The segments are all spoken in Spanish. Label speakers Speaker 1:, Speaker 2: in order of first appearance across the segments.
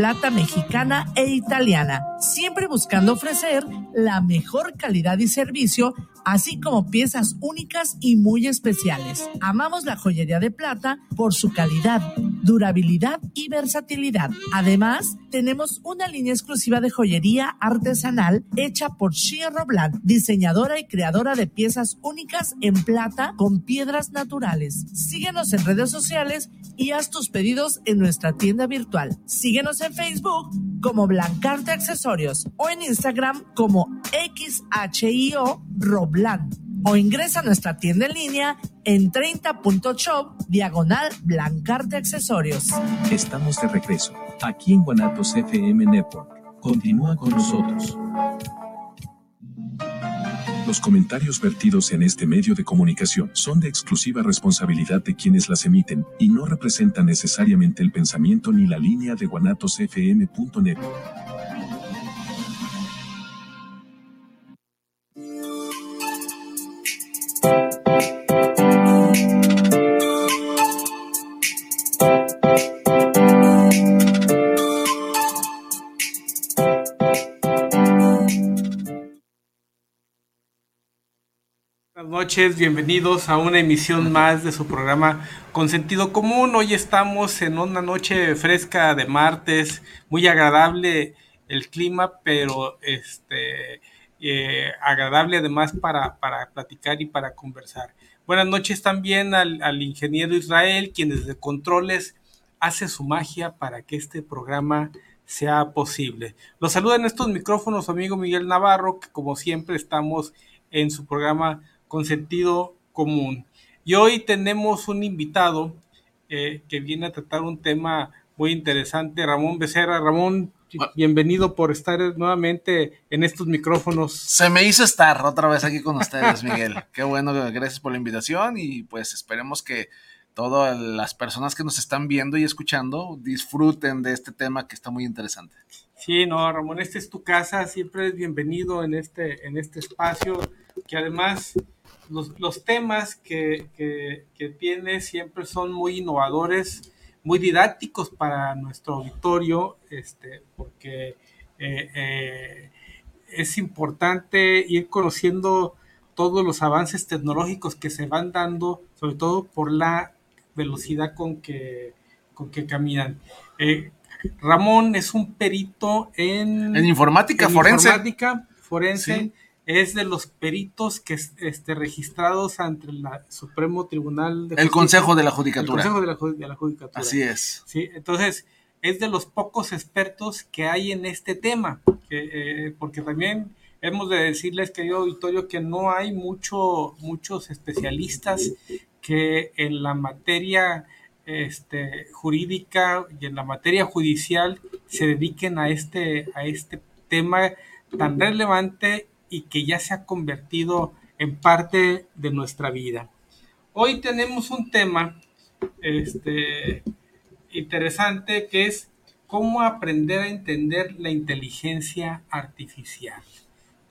Speaker 1: plata mexicana e italiana, siempre buscando ofrecer la mejor calidad y servicio, así como piezas únicas y muy especiales. Amamos la joyería de plata por su calidad, durabilidad y versatilidad. Además, tenemos una línea exclusiva de joyería artesanal hecha por Shia Roblan, diseñadora y creadora de piezas únicas en plata con piedras naturales. Síguenos en redes sociales y haz tus pedidos en nuestra tienda virtual. Síguenos en Facebook como Blancarte Accesorios o en Instagram como XHIO Roblan o ingresa a nuestra tienda en línea en 30.shop diagonal Blancarte Accesorios.
Speaker 2: Estamos de regreso, aquí en Guanatos FM Network. Continúa con nosotros. Los comentarios vertidos en este medio de comunicación son de exclusiva responsabilidad de quienes las emiten y no representan necesariamente el pensamiento ni la línea de guanatosfm.net.
Speaker 3: noches, bienvenidos a una emisión más de su programa Con Sentido Común. Hoy estamos en una noche fresca de martes, muy agradable el clima, pero este eh, agradable además para, para, platicar y para conversar. Buenas noches también al, ingeniero Israel, quien desde Controles hace su magia para que este programa sea posible. Los saluda en estos micrófonos su amigo Miguel Navarro, que como siempre estamos en su programa con sentido común. Y hoy tenemos un invitado eh, que viene a tratar un tema muy interesante, Ramón Becerra. Ramón, bienvenido por estar nuevamente en estos micrófonos.
Speaker 4: Se me hizo estar otra vez aquí con ustedes, Miguel. Qué bueno, gracias por la invitación y pues esperemos que todas las personas que nos están viendo y escuchando disfruten de este tema que está muy interesante.
Speaker 3: Sí, no, Ramón, esta es tu casa, siempre es bienvenido en este, en este espacio, que además los, temas que, que, tiene siempre son muy innovadores, muy didácticos para nuestro auditorio, este, porque eh, eh, es importante ir conociendo todos los avances tecnológicos que se van dando, sobre todo por la velocidad con que, con que caminan. Eh, Ramón es un perito en,
Speaker 4: en informática forense.
Speaker 3: Informática forense es de los peritos que este, registrados ante el Supremo Tribunal
Speaker 4: de El Consejo de la Judicatura.
Speaker 3: El Consejo de la, Judicatura.
Speaker 4: Así es.
Speaker 3: Sí, entonces es de los pocos expertos que hay en este tema, eh, porque también hemos de decirles, querido auditorio, que no hay mucho, muchos especialistas que en la materia este, jurídica y en la materia judicial se dediquen a este, a este tema tan relevante y que ya se ha convertido en parte de nuestra vida. Hoy tenemos un tema este, interesante que es cómo aprender a entender la inteligencia artificial,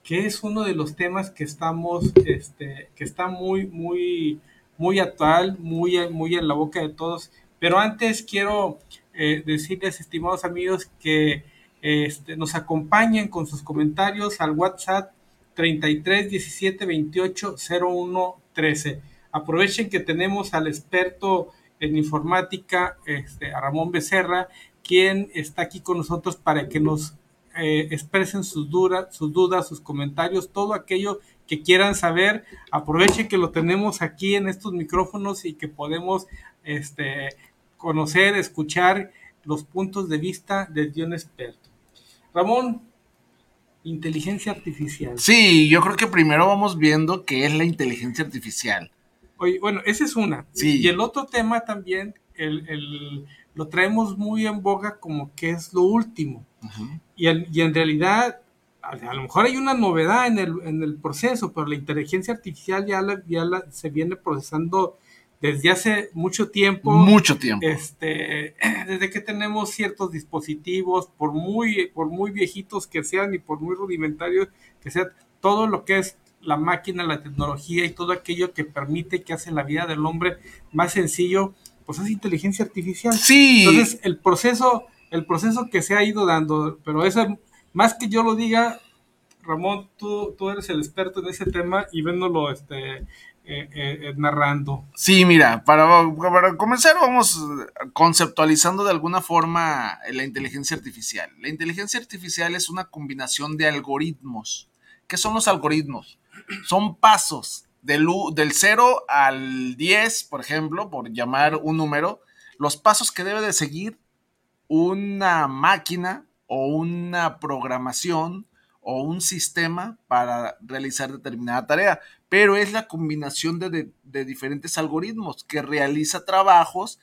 Speaker 3: que es uno de los temas que estamos, este, que está muy, muy, muy actual, muy, muy en la boca de todos. Pero antes quiero eh, decirles, estimados amigos, que este, nos acompañen con sus comentarios al WhatsApp 33 17 28 01 13. Aprovechen que tenemos al experto en informática, este, Ramón Becerra, quien está aquí con nosotros para que nos eh, expresen sus, dudas, sus dudas, sus comentarios, todo aquello que quieran saber. Aprovechen que lo tenemos aquí en estos micrófonos y que podemos este, conocer, escuchar los puntos de vista de un experto. Ramón, Inteligencia artificial.
Speaker 4: Sí, yo creo que primero vamos viendo qué es la inteligencia artificial.
Speaker 3: Oye, bueno, esa es una. Sí. Y el otro tema también, el, lo traemos muy en boga como que es lo último. y, en realidad, a, lo mejor hay una novedad en el, en el proceso, pero la inteligencia artificial ya, ya se viene procesando desde hace mucho tiempo.
Speaker 4: Mucho tiempo.
Speaker 3: Este, desde que tenemos ciertos dispositivos, por muy, por muy viejitos que sean y por muy rudimentarios que sean, todo lo que es la máquina, la tecnología y todo aquello que permite que hace la vida del hombre más sencillo, pues es inteligencia artificial.
Speaker 4: Sí.
Speaker 3: Entonces, el proceso el proceso que se ha ido dando, pero eso, más que yo lo diga, Ramón, tú, tú eres el experto en ese tema y véndolo este, eh, eh, narrando.
Speaker 4: Sí, mira, para, para, comenzar vamos conceptualizando de alguna forma la inteligencia artificial. La inteligencia artificial es una combinación de algoritmos. ¿Qué son los algoritmos? Son pasos del, del 0 al 10, por ejemplo, por llamar un número, los pasos que debe de seguir una máquina o una programación o un sistema para realizar determinada tarea, pero es la combinación de, diferentes algoritmos que realiza trabajos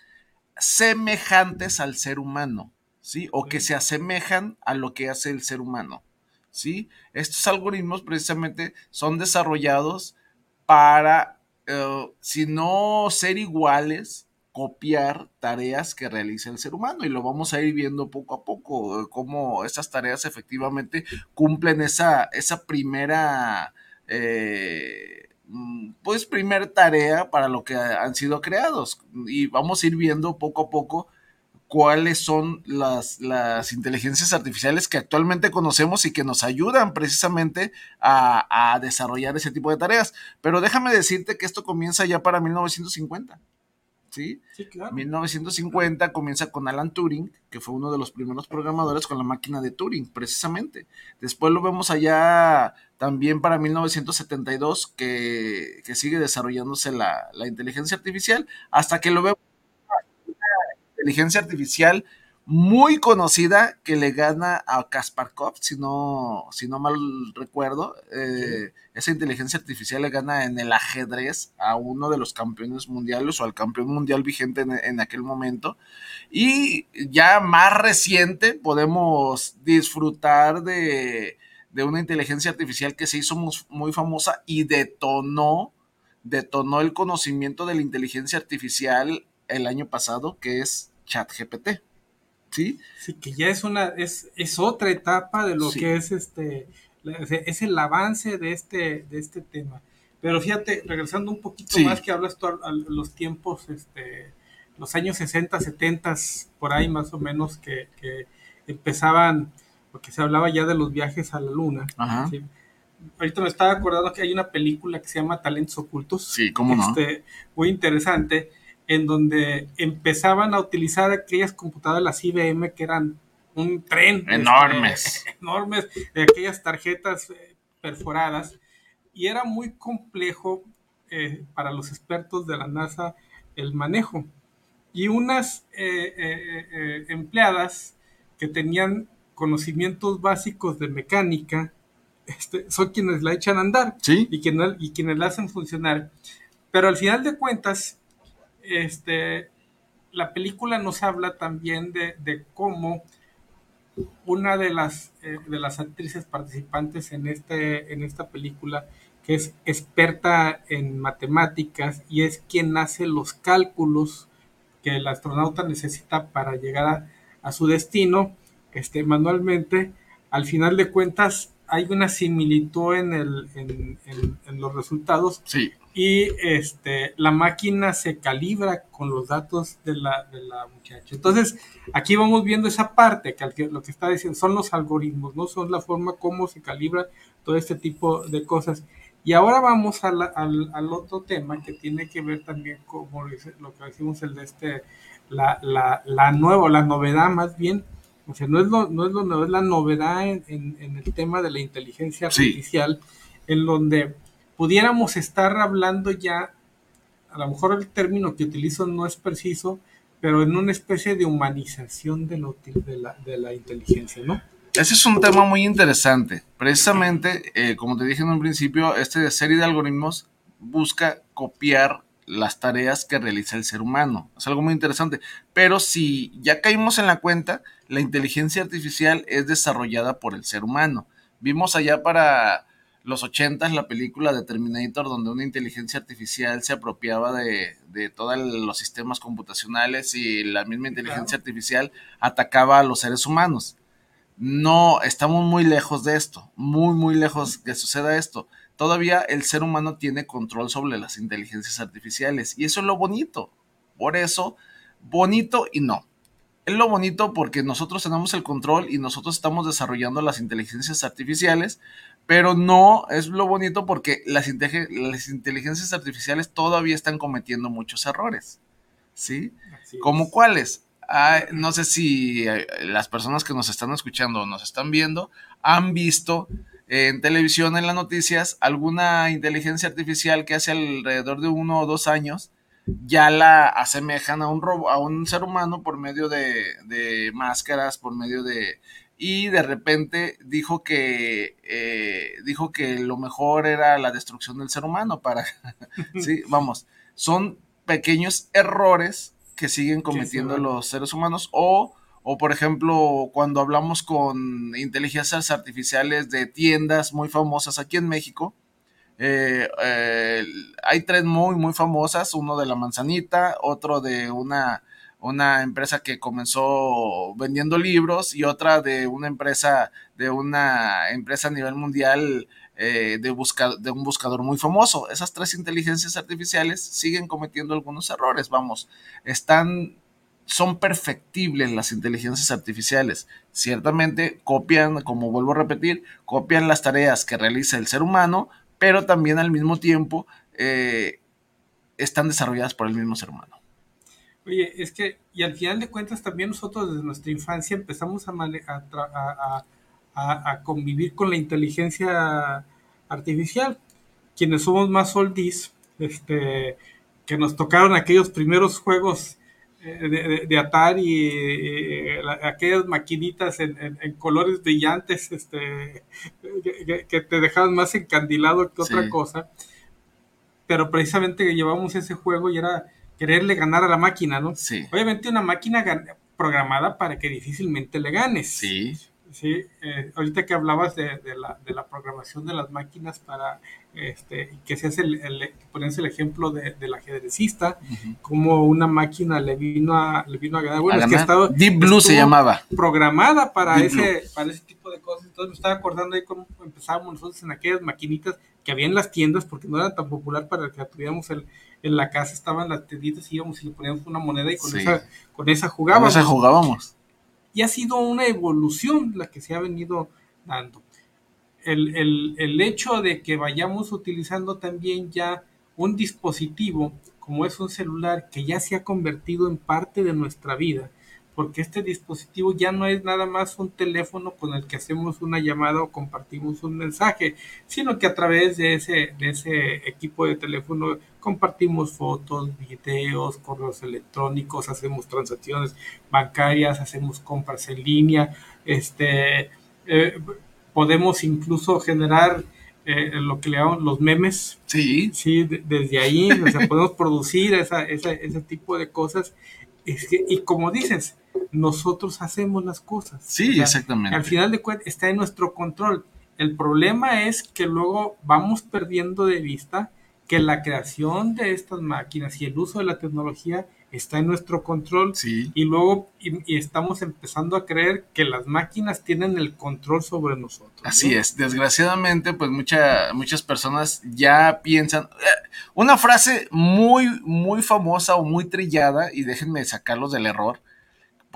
Speaker 4: semejantes al ser humano, ¿sí? O que se asemejan a lo que hace el ser humano, ¿sí? Estos algoritmos precisamente son desarrollados para, eh, si no ser iguales, copiar tareas que realiza el ser humano y lo vamos a ir viendo poco a poco, eh, cómo esas tareas efectivamente cumplen esa, esa primera, eh, mm, pues primer tarea para lo que han sido creados y vamos a ir viendo poco a poco cuáles son las, las, inteligencias artificiales que actualmente conocemos y que nos ayudan precisamente a, desarrollar ese tipo de tareas. Pero déjame decirte que esto comienza ya para 1950. ¿Sí?
Speaker 3: claro.
Speaker 4: 1950 comienza con Alan Turing, que fue uno de los primeros programadores con la máquina de Turing, precisamente. Después lo vemos allá también para 1972, que, que sigue desarrollándose la, la, inteligencia artificial, hasta que lo vemos la inteligencia artificial muy conocida que le gana a Kasparkov, si no, si no mal recuerdo. Eh, esa inteligencia artificial le gana en el ajedrez a uno de los campeones mundiales o al campeón mundial vigente en, aquel momento. Y ya más reciente podemos disfrutar de, de una inteligencia artificial que se hizo muy famosa y detonó, detonó el conocimiento de la inteligencia artificial el año pasado, que es ChatGPT. ¿Sí?
Speaker 3: Sí, que ya es una, es, es otra etapa de lo que es este, es el avance de este, de este tema. Pero fíjate, regresando un poquito más que hablas tú a, los tiempos, este, los años 60, 70, por ahí más o menos, que, empezaban, porque se hablaba ya de los viajes a la luna. Ahorita me estaba acordando que hay una película que se llama Talentos Ocultos.
Speaker 4: Sí, cómo no.
Speaker 3: Este, muy interesante en donde empezaban a utilizar aquellas computadoras, las IBM, que eran un tren.
Speaker 4: Este, enormes.
Speaker 3: enormes, de aquellas tarjetas eh, perforadas. Y era muy complejo eh, para los expertos de la NASA el manejo. Y unas eh, empleadas que tenían conocimientos básicos de mecánica, este, son quienes la echan a andar
Speaker 4: ¿Sí?
Speaker 3: y, quienes, y quienes la hacen funcionar. Pero al final de cuentas, este, la película nos habla también de, cómo una de las, eh, de las actrices participantes en, este, en esta película, que es experta en matemáticas y es quien hace los cálculos que el astronauta necesita para llegar a, su destino este, manualmente, al final de cuentas hay una similitud en, el, en, en los resultados.
Speaker 4: Sí
Speaker 3: y este, la máquina se calibra con los datos de la, de la muchacha. Entonces, aquí vamos viendo esa parte, que lo que está diciendo son los algoritmos, no son la forma como se calibra todo este tipo de cosas. Y ahora vamos al, al, otro tema que tiene que ver también con lo que decimos, el de este, la, la, la nueva, la novedad más bien, o sea, no es lo, no es lo es la novedad en, en, el tema de la inteligencia artificial, en donde pudiéramos estar hablando ya, a lo mejor el término que utilizo no es preciso, pero en una especie de humanización de, de, la, de la inteligencia, ¿no?
Speaker 4: Ese es un tema muy interesante. Precisamente, eh, como te dije en un principio, esta serie de algoritmos busca copiar las tareas que realiza el ser humano. Es algo muy interesante. Pero si ya caímos en la cuenta, la inteligencia artificial es desarrollada por el ser humano. Vimos allá para los 80 la película de Terminator, donde una inteligencia artificial se apropiaba de, de todos los sistemas computacionales y la misma inteligencia artificial atacaba a los seres humanos. No, estamos muy lejos de esto, muy, muy lejos que suceda esto. Todavía el ser humano tiene control sobre las inteligencias artificiales y eso es lo bonito. Por eso, bonito y no. es lo bonito porque nosotros tenemos el control y nosotros estamos desarrollando las inteligencias artificiales, pero no es lo bonito porque las, las inteligencias artificiales todavía están cometiendo muchos errores. ¿Sí? ¿Como cuáles? no sé si eh, las personas que nos están escuchando o nos están viendo han visto en televisión, en las noticias, alguna inteligencia artificial que hace alrededor de uno o dos años ya la asemejan a un robo, a un ser humano por medio de, máscaras, por medio de y de repente dijo que eh, dijo que lo mejor era la destrucción del ser humano para sí vamos son pequeños errores que siguen cometiendo los seres humanos o o por ejemplo cuando hablamos con inteligencias artificiales de tiendas muy famosas aquí en México eh, eh, hay tres muy, muy famosas, uno de la manzanita, otro de una, una empresa que comenzó vendiendo libros y otra de una empresa, de una empresa a nivel mundial eh, de, de un buscador muy famoso. Esas tres inteligencias artificiales siguen cometiendo algunos errores, vamos, están son perfectibles las inteligencias artificiales. Ciertamente copian, como vuelvo a repetir, copian las tareas que realiza el ser humano, pero también al mismo tiempo eh, están desarrolladas por el mismo ser humano.
Speaker 3: Oye, es que, y al final de cuentas también nosotros desde nuestra infancia empezamos a, a, a, convivir con la inteligencia artificial. Quienes somos más oldies, este, que nos tocaron aquellos primeros juegos eh, de, Atari, eh, aquellas maquinitas en, colores brillantes este, que, te dejaban más encandilado que otra cosa. Pero precisamente llevamos ese juego y era quererle ganar a la máquina, ¿no?
Speaker 4: Sí.
Speaker 3: Obviamente una máquina programada para que difícilmente le ganes.
Speaker 4: Sí.
Speaker 3: Sí, eh, ahorita que hablabas de, la, de, la, programación de las máquinas para este, que se hace el, el pones el ejemplo de, del ajedrecista, como una máquina le vino a, le vino a ganar. Bueno, es que estaba,
Speaker 4: Deep Blue se llamaba.
Speaker 3: Programada para ese, para ese tipo de cosas. Entonces me estaba acordando ahí cómo empezábamos nosotros en aquellas maquinitas que había en las tiendas, porque no era tan popular para que la tuviéramos en, en la casa, estaban las tienditas, íbamos y le poníamos una moneda y con esa, con esa jugábamos.
Speaker 4: Con esa jugábamos
Speaker 3: y ha sido una evolución la que se ha venido dando. El, el, hecho de que vayamos utilizando también ya un dispositivo como es un celular que ya se ha convertido en parte de nuestra vida, porque este dispositivo ya no es nada más un teléfono con el que hacemos una llamada o compartimos un mensaje, sino que a través de ese, de ese equipo de teléfono compartimos fotos, videos, correos electrónicos, hacemos transacciones bancarias, hacemos compras en línea, este, eh, podemos incluso generar eh, lo que le llamamos los memes.
Speaker 4: Sí.
Speaker 3: Sí, desde ahí, o sea, podemos producir esa, ese tipo de cosas. Es que, y como dices, nosotros hacemos las cosas.
Speaker 4: Sí, exactamente.
Speaker 3: Al final de cuentas está en nuestro control. El problema es que luego vamos perdiendo de vista que la creación de estas máquinas y el uso de la tecnología está en nuestro control
Speaker 4: sí.
Speaker 3: y luego y, estamos empezando a creer que las máquinas tienen el control sobre nosotros.
Speaker 4: Así es, desgraciadamente pues mucha, muchas personas ya piensan, eh, una frase muy, muy famosa o muy trillada y déjenme sacarlos del error,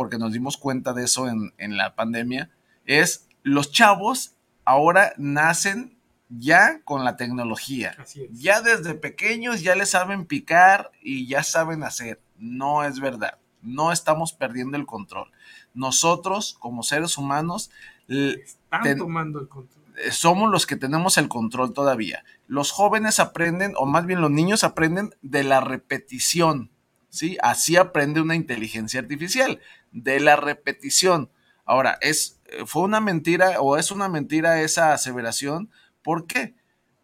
Speaker 4: porque nos dimos cuenta de eso en, la pandemia, es los chavos ahora nacen ya con la tecnología. Ya desde pequeños ya le saben picar y ya saben hacer. No es verdad. No estamos perdiendo el control. Nosotros, como seres humanos,
Speaker 3: están tomando el control.
Speaker 4: Eh, somos los que tenemos el control todavía. Los jóvenes aprenden, o más bien los niños aprenden de la repetición. ¿sí? Así aprende una inteligencia artificial de la repetición. Ahora, es, eh, fue una mentira o es una mentira esa aseveración. ¿Por qué?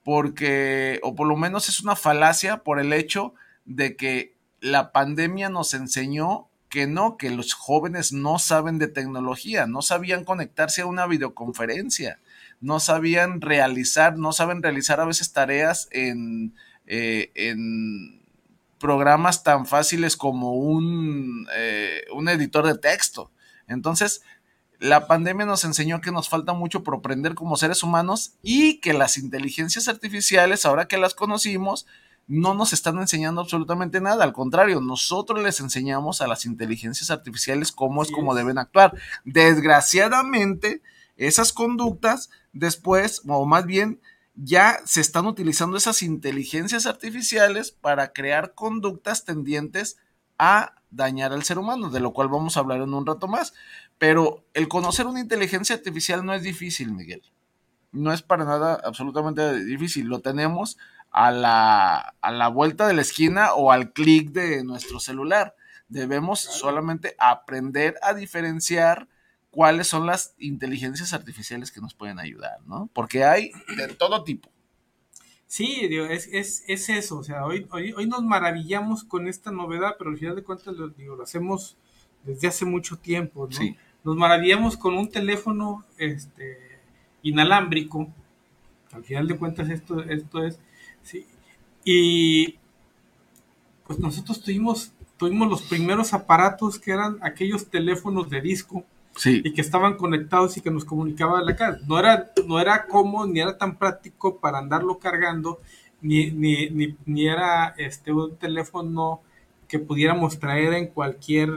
Speaker 4: Porque, o por lo menos es una falacia por el hecho de que la pandemia nos enseñó que no, que los jóvenes no saben de tecnología, no sabían conectarse a una videoconferencia, no sabían realizar, no saben realizar a veces tareas en, eh, en programas tan fáciles como un, eh, un editor de texto. Entonces, la pandemia nos enseñó que nos falta mucho por aprender como seres humanos y que las inteligencias artificiales, ahora que las conocimos, no nos están enseñando absolutamente nada. Al contrario, nosotros les enseñamos a las inteligencias artificiales cómo es como deben actuar. Desgraciadamente, esas conductas después, o más bien, ya se están utilizando esas inteligencias artificiales para crear conductas tendientes a dañar al ser humano, de lo cual vamos a hablar en un rato más. Pero el conocer una inteligencia artificial no es difícil, Miguel. No es para nada absolutamente difícil. Lo tenemos a la, a la vuelta de la esquina o al clic de nuestro celular. Debemos solamente aprender a diferenciar cuáles son las inteligencias artificiales que nos pueden ayudar, ¿no? Porque hay de todo tipo.
Speaker 3: Sí, es, es, es eso, o sea, hoy, hoy, hoy, nos maravillamos con esta novedad, pero al final de cuentas lo, digo, lo hacemos desde hace mucho tiempo, ¿no? Sí. Nos maravillamos con un teléfono este, inalámbrico, al final de cuentas esto, esto es, sí, y pues nosotros tuvimos, tuvimos los primeros aparatos que eran aquellos teléfonos de disco, y que estaban conectados y que nos comunicaban la casa. No era, no era cómodo, ni era tan práctico para andarlo cargando, ni, ni, ni, ni era este, un teléfono que pudiéramos traer en cualquier,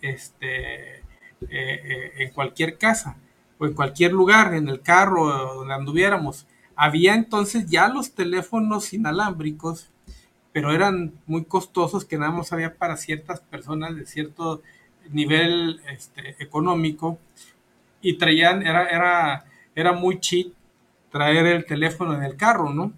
Speaker 3: este, eh, eh, en cualquier casa o en cualquier lugar, en el carro, donde anduviéramos. Había entonces ya los teléfonos inalámbricos, pero eran muy costosos que nada más había para ciertas personas de cierto nivel este, económico y traían, era, era, era muy cheap traer el teléfono en el carro, ¿no?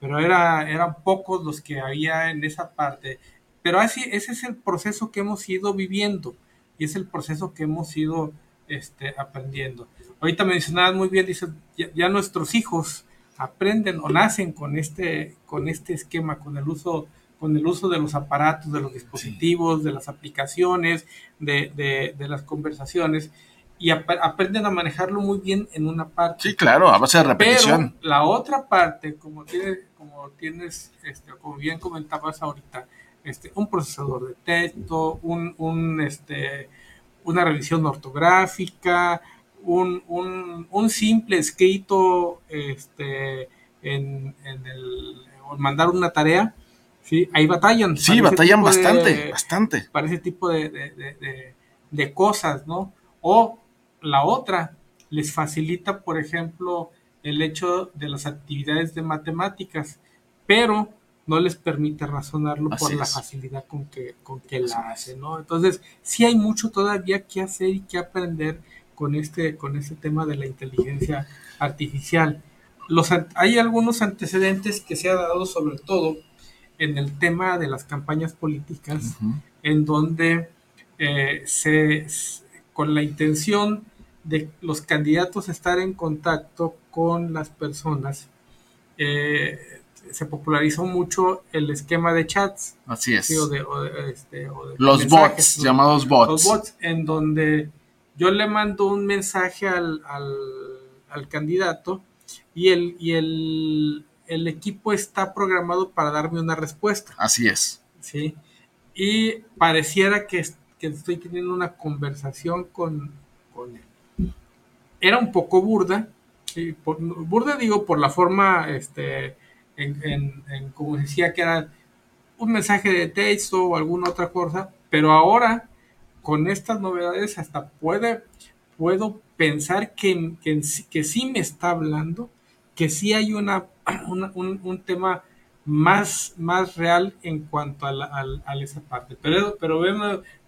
Speaker 3: Pero era, eran pocos los que había en esa parte. Pero así, ese es el proceso que hemos ido viviendo y es el proceso que hemos ido este, aprendiendo. Ahorita mencionabas muy bien, dice, ya, nuestros hijos aprenden o nacen con este, con este esquema, con el uso con el uso de los aparatos, de los dispositivos, de las aplicaciones, de, las conversaciones, y aprenden a manejarlo muy bien en una parte.
Speaker 4: Sí, claro, a base de repetición.
Speaker 3: Pero la otra parte, como tienes, como tienes, este, como bien comentabas ahorita, este, un procesador de texto, un, un este, una revisión ortográfica, un, un, un simple escrito este, en, en el, mandar una tarea, Sí, ahí batallan.
Speaker 4: Sí, batallan bastante, bastante.
Speaker 3: Para ese tipo de, cosas, ¿no? O la otra, les facilita, por ejemplo, el hecho de las actividades de matemáticas, pero no les permite razonarlo por la facilidad con que, con que la hace, ¿no? Entonces, sí hay mucho todavía que hacer y que aprender con este, con este tema de la inteligencia artificial. Los, hay algunos antecedentes que se ha dado sobre todo en el tema de las campañas políticas, en donde eh, se, con la intención de los candidatos estar en contacto con las personas, eh, se popularizó mucho el esquema de chats.
Speaker 4: Así es.
Speaker 3: Este,
Speaker 4: los bots, llamados bots.
Speaker 3: Los bots, en donde yo le mando un mensaje al, al candidato y el, y el el equipo está programado para darme una respuesta.
Speaker 4: Así es.
Speaker 3: Sí. Y pareciera que, estoy teniendo una conversación con, él. Era un poco burda. burda digo por la forma, este, en, como decía que era un mensaje de texto o alguna otra cosa, pero ahora con estas novedades hasta puede, puedo pensar que, que, que sí me está hablando, que sí hay una un, tema más, más real en cuanto a, a, esa parte. Pero, pero,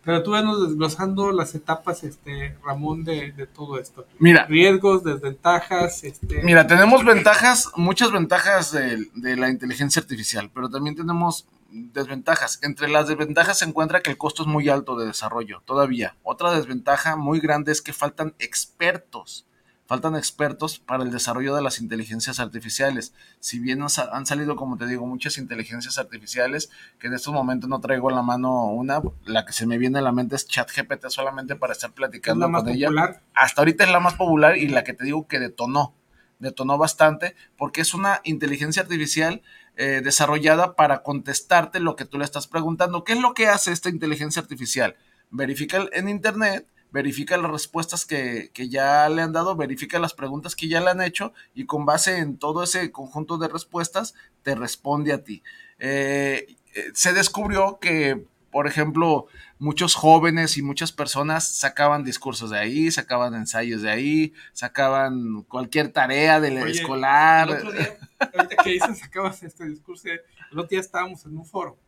Speaker 3: pero tú venos desglosando las etapas, este, Ramón, de, todo esto.
Speaker 4: Mira.
Speaker 3: Riesgos, desventajas. Este...
Speaker 4: Mira, tenemos ventajas, muchas ventajas de, de la inteligencia artificial, pero también tenemos desventajas. Entre las desventajas se encuentra que el costo es muy alto de desarrollo, todavía. Otra desventaja muy grande es que faltan expertos faltan expertos para el desarrollo de las inteligencias artificiales. Si bien han salido, como te digo, muchas inteligencias artificiales, que en estos momentos no traigo en la mano una, la que se me viene a la mente es ChatGPT solamente para estar platicando con ella. Hasta ahorita es la más popular y la que te digo que detonó, detonó bastante, porque es una inteligencia artificial eh, desarrollada para contestarte lo que tú le estás preguntando. ¿Qué es lo que hace esta inteligencia artificial? Verifica en Internet verifica las respuestas que, ya le han dado, verifica las preguntas que ya le han hecho y con base en todo ese conjunto de respuestas te responde a ti. eh, eh, se descubrió que, por ejemplo, muchos jóvenes y muchas personas sacaban discursos de ahí, sacaban ensayos de ahí, sacaban cualquier tarea del escolar.
Speaker 3: El otro día, ahorita que dices, sacabas este discurso, el otro día estábamos en un foro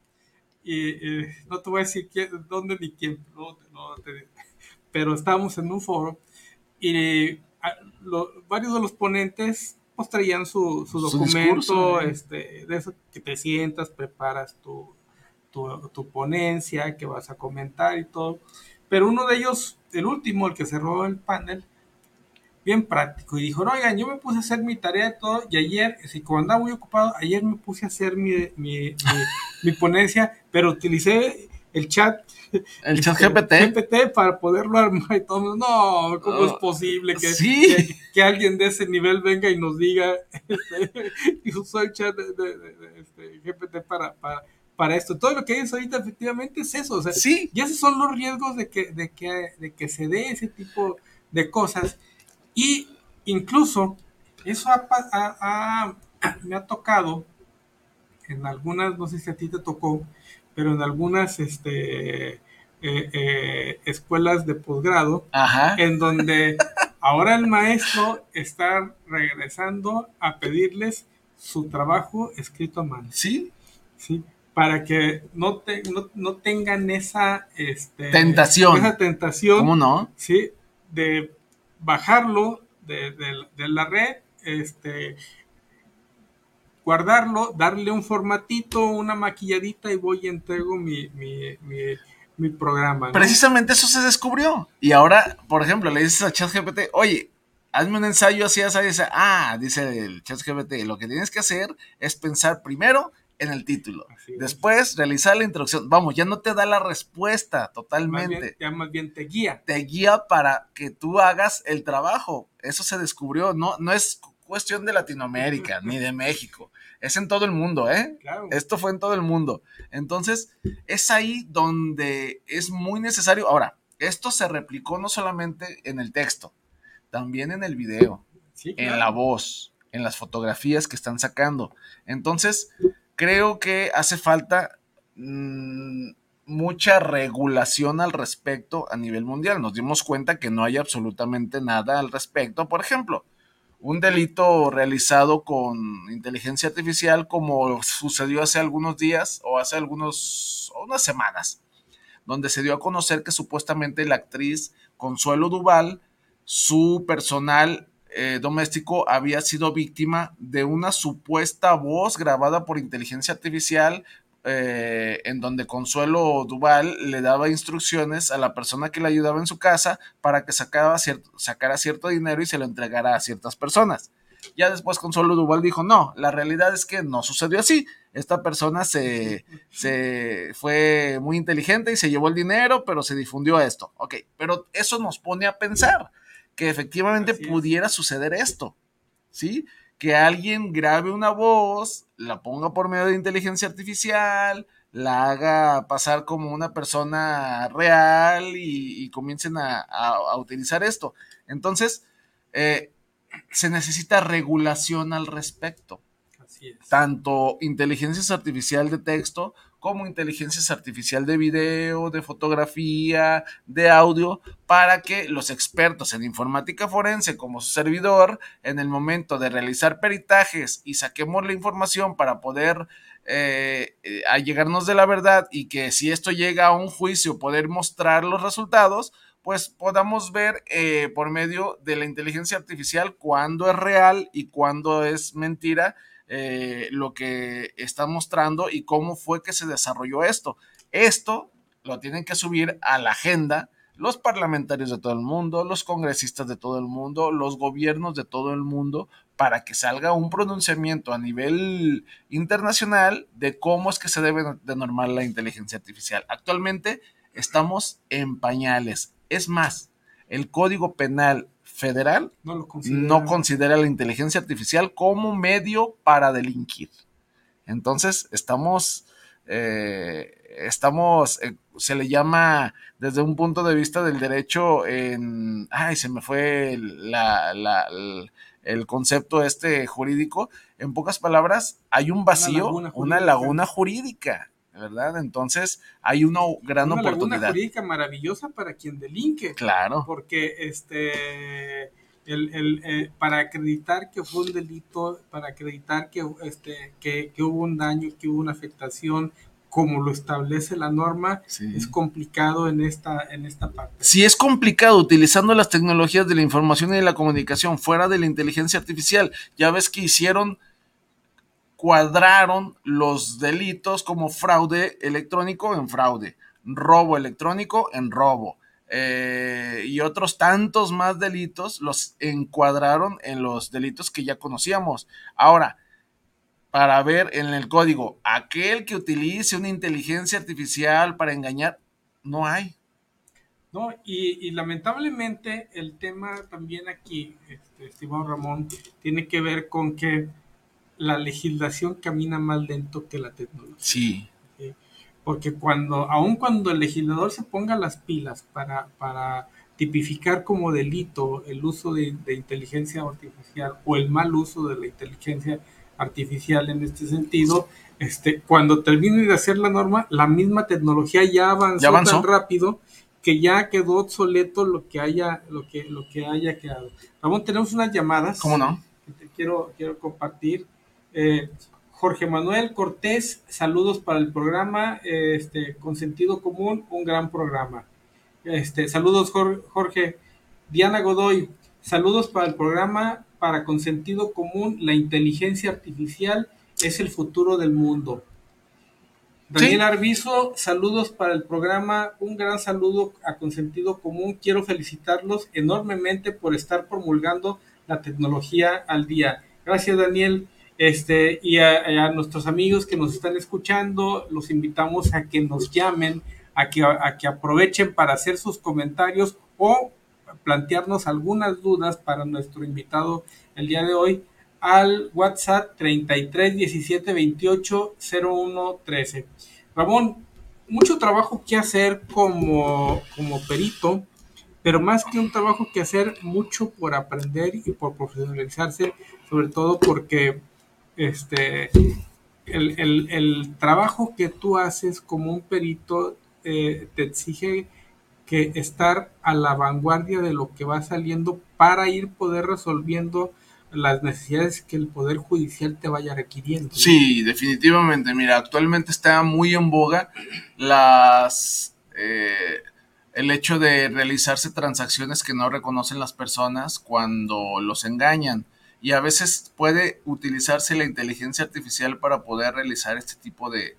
Speaker 3: y eh, no te voy a decir quién, dónde ni quién, no, no te, pero estábamos en un foro y ah, varios de los ponentes pues traían su, su documento, este, de eso que te sientas, preparas tu, tu, tu, ponencia, que vas a comentar y todo. Pero uno de ellos, el último, el que cerró el panel, bien práctico, y dijo, oigan, yo me puse a hacer mi tarea y todo, y ayer, si como andaba muy ocupado, ayer me puse a hacer mi, mi, mi ponencia, pero utilicé el chat
Speaker 4: el chat GPT.
Speaker 3: GPT para poderlo armar y todo. No, ¿cómo es oh, posible que, que, alguien de ese nivel venga y nos diga este, y usó el chat de, este, GPT para, para, esto? Todo lo que hay ahorita efectivamente es eso. O sea,
Speaker 4: sí.
Speaker 3: Y esos son los riesgos de que, de, que, de que se dé ese tipo de cosas. Y incluso eso me ha tocado en algunas, no sé si a ti te tocó, pero en algunas este, eh, eh, escuelas de posgrado, en donde ahora el maestro está regresando a pedirles su trabajo escrito a mano.
Speaker 4: Sí.
Speaker 3: Sí. Para que no, no, tengan esa este,
Speaker 4: tentación.
Speaker 3: Esa tentación.
Speaker 4: ¿Cómo no?
Speaker 3: Sí. De bajarlo de, de la red, este, guardarlo, darle un formatito, una maquilladita y voy y entrego mi, mi, mi, programa.
Speaker 4: Precisamente eso se descubrió. Y ahora, por ejemplo, le dices a ChatGPT, oye, hazme un ensayo así, así, dice, ah, dice el ChatGPT, lo que tienes que hacer es pensar primero en el título. Después realizar la introducción. Vamos, ya no te da la respuesta totalmente.
Speaker 3: ya más bien te guía.
Speaker 4: Te guía para que tú hagas el trabajo. Eso se descubrió. No, no es cuestión de Latinoamérica ni de México. Es en todo el mundo, ¿eh? Esto fue en todo el mundo. Entonces, es ahí donde es muy necesario. Ahora, esto se replicó no solamente en el texto, también en el video, en la voz, en las fotografías que están sacando. Entonces, creo que hace falta mm, mucha regulación al respecto a nivel mundial. Nos dimos cuenta que no hay absolutamente nada al respecto. Por ejemplo, un delito realizado con inteligencia artificial como sucedió hace algunos días o hace algunos unas semanas, donde se dio a conocer que supuestamente la actriz Consuelo Duval, su personal eh, doméstico había sido víctima de una supuesta voz grabada por inteligencia artificial eh, en donde Consuelo Duval le daba instrucciones a la persona que le ayudaba en su casa para que sacara cierto, sacara cierto dinero y se lo entregara a ciertas personas. Ya después Consuelo Duval dijo, no, la realidad es que no sucedió así. Esta persona se, se fue muy inteligente y se llevó el dinero, pero se difundió esto. Ok, pero eso nos pone a pensar que efectivamente pudiera suceder esto. ¿Sí? Que alguien grabe una voz, la ponga por medio de inteligencia artificial, la haga pasar como una persona real y, comiencen a, utilizar esto. Entonces, eh, se necesita regulación al respecto. Tanto inteligencia artificial de texto como inteligencia artificial de video, de fotografía, de audio, para que los expertos en informática forense como su servidor, en el momento de realizar peritajes y saquemos la información para poder eh, eh, allegarnos de la verdad y que si esto llega a un juicio poder mostrar los resultados, pues podamos ver eh, por medio de la inteligencia artificial cuándo es real y cuándo es mentira eh, lo que está mostrando y cómo fue que se desarrolló esto. Esto lo tienen que subir a la agenda los parlamentarios de todo el mundo, los congresistas de todo el mundo, los gobiernos de todo el mundo, para que salga un pronunciamiento a nivel internacional de cómo es que se debe de normar la inteligencia artificial. Actualmente estamos en pañales. Es más, el Código Penal federal no, considera. la inteligencia artificial como medio para delinquir. Entonces, estamos eh, estamos, eh, se le llama desde un punto de vista del derecho en, ay, se me fue el concepto este jurídico, en pocas palabras, hay un vacío, una laguna jurídica. ¿Verdad? Entonces hay una gran una oportunidad. Laguna
Speaker 3: jurídica maravillosa para quien delinque.
Speaker 4: Claro.
Speaker 3: Porque este el, eh, para acreditar que fue un delito, para acreditar que, este, que, hubo un daño, que hubo una afectación, como lo establece la norma, es complicado en esta, en esta parte.
Speaker 4: Si es complicado utilizando las tecnologías de la información y de la comunicación fuera de la inteligencia artificial, ya ves que hicieron, cuadraron los delitos como fraude electrónico en fraude, robo electrónico en robo, eh, y otros tantos más delitos los encuadraron en los delitos que ya conocíamos. Ahora, para ver en el código, aquel que utilice una inteligencia artificial para engañar, no hay.
Speaker 3: No, y, lamentablemente el tema también aquí, este, Ramón, tiene que ver con que la legislación camina más lento que la tecnología.
Speaker 4: Sí.
Speaker 3: Porque cuando, aun cuando el legislador se ponga las pilas para, para tipificar como delito el uso de, inteligencia artificial o el mal uso de la inteligencia artificial en este sentido, este, cuando termine de hacer la norma, la misma tecnología ya avanzó, tan rápido que ya quedó obsoleto lo que haya, lo que, lo que haya quedado. Ramón, tenemos unas llamadas.
Speaker 4: ¿Cómo no?
Speaker 3: Que te quiero, quiero compartir. Eh, Jorge Manuel Cortés, saludos para el programa, este, con sentido común, un gran programa. Este, saludos Jorge. Diana Godoy, saludos para el programa, para con sentido común, la inteligencia artificial es el futuro del mundo. Daniel Arbizo, saludos para el programa, un gran saludo a Consentido Común. Quiero felicitarlos enormemente por estar promulgando la tecnología al día. Gracias, Daniel. Este, y a, nuestros amigos que nos están escuchando, los invitamos a que nos llamen, a que, a que aprovechen para hacer sus comentarios o plantearnos algunas dudas para nuestro invitado el día de hoy al WhatsApp 33 17 28 01 13. Ramón, mucho trabajo que hacer como, como perito, pero más que un trabajo que hacer, mucho por aprender y por profesionalizarse, sobre todo porque este, el, trabajo que tú haces como un perito eh, te exige que estar a la vanguardia de lo que va saliendo para ir poder resolviendo las necesidades que el Poder Judicial te vaya requiriendo.
Speaker 4: Sí, definitivamente. Mira, actualmente está muy en boga las... Eh, el hecho de realizarse transacciones que no reconocen las personas cuando los engañan y a veces puede utilizarse la inteligencia artificial para poder realizar este tipo de,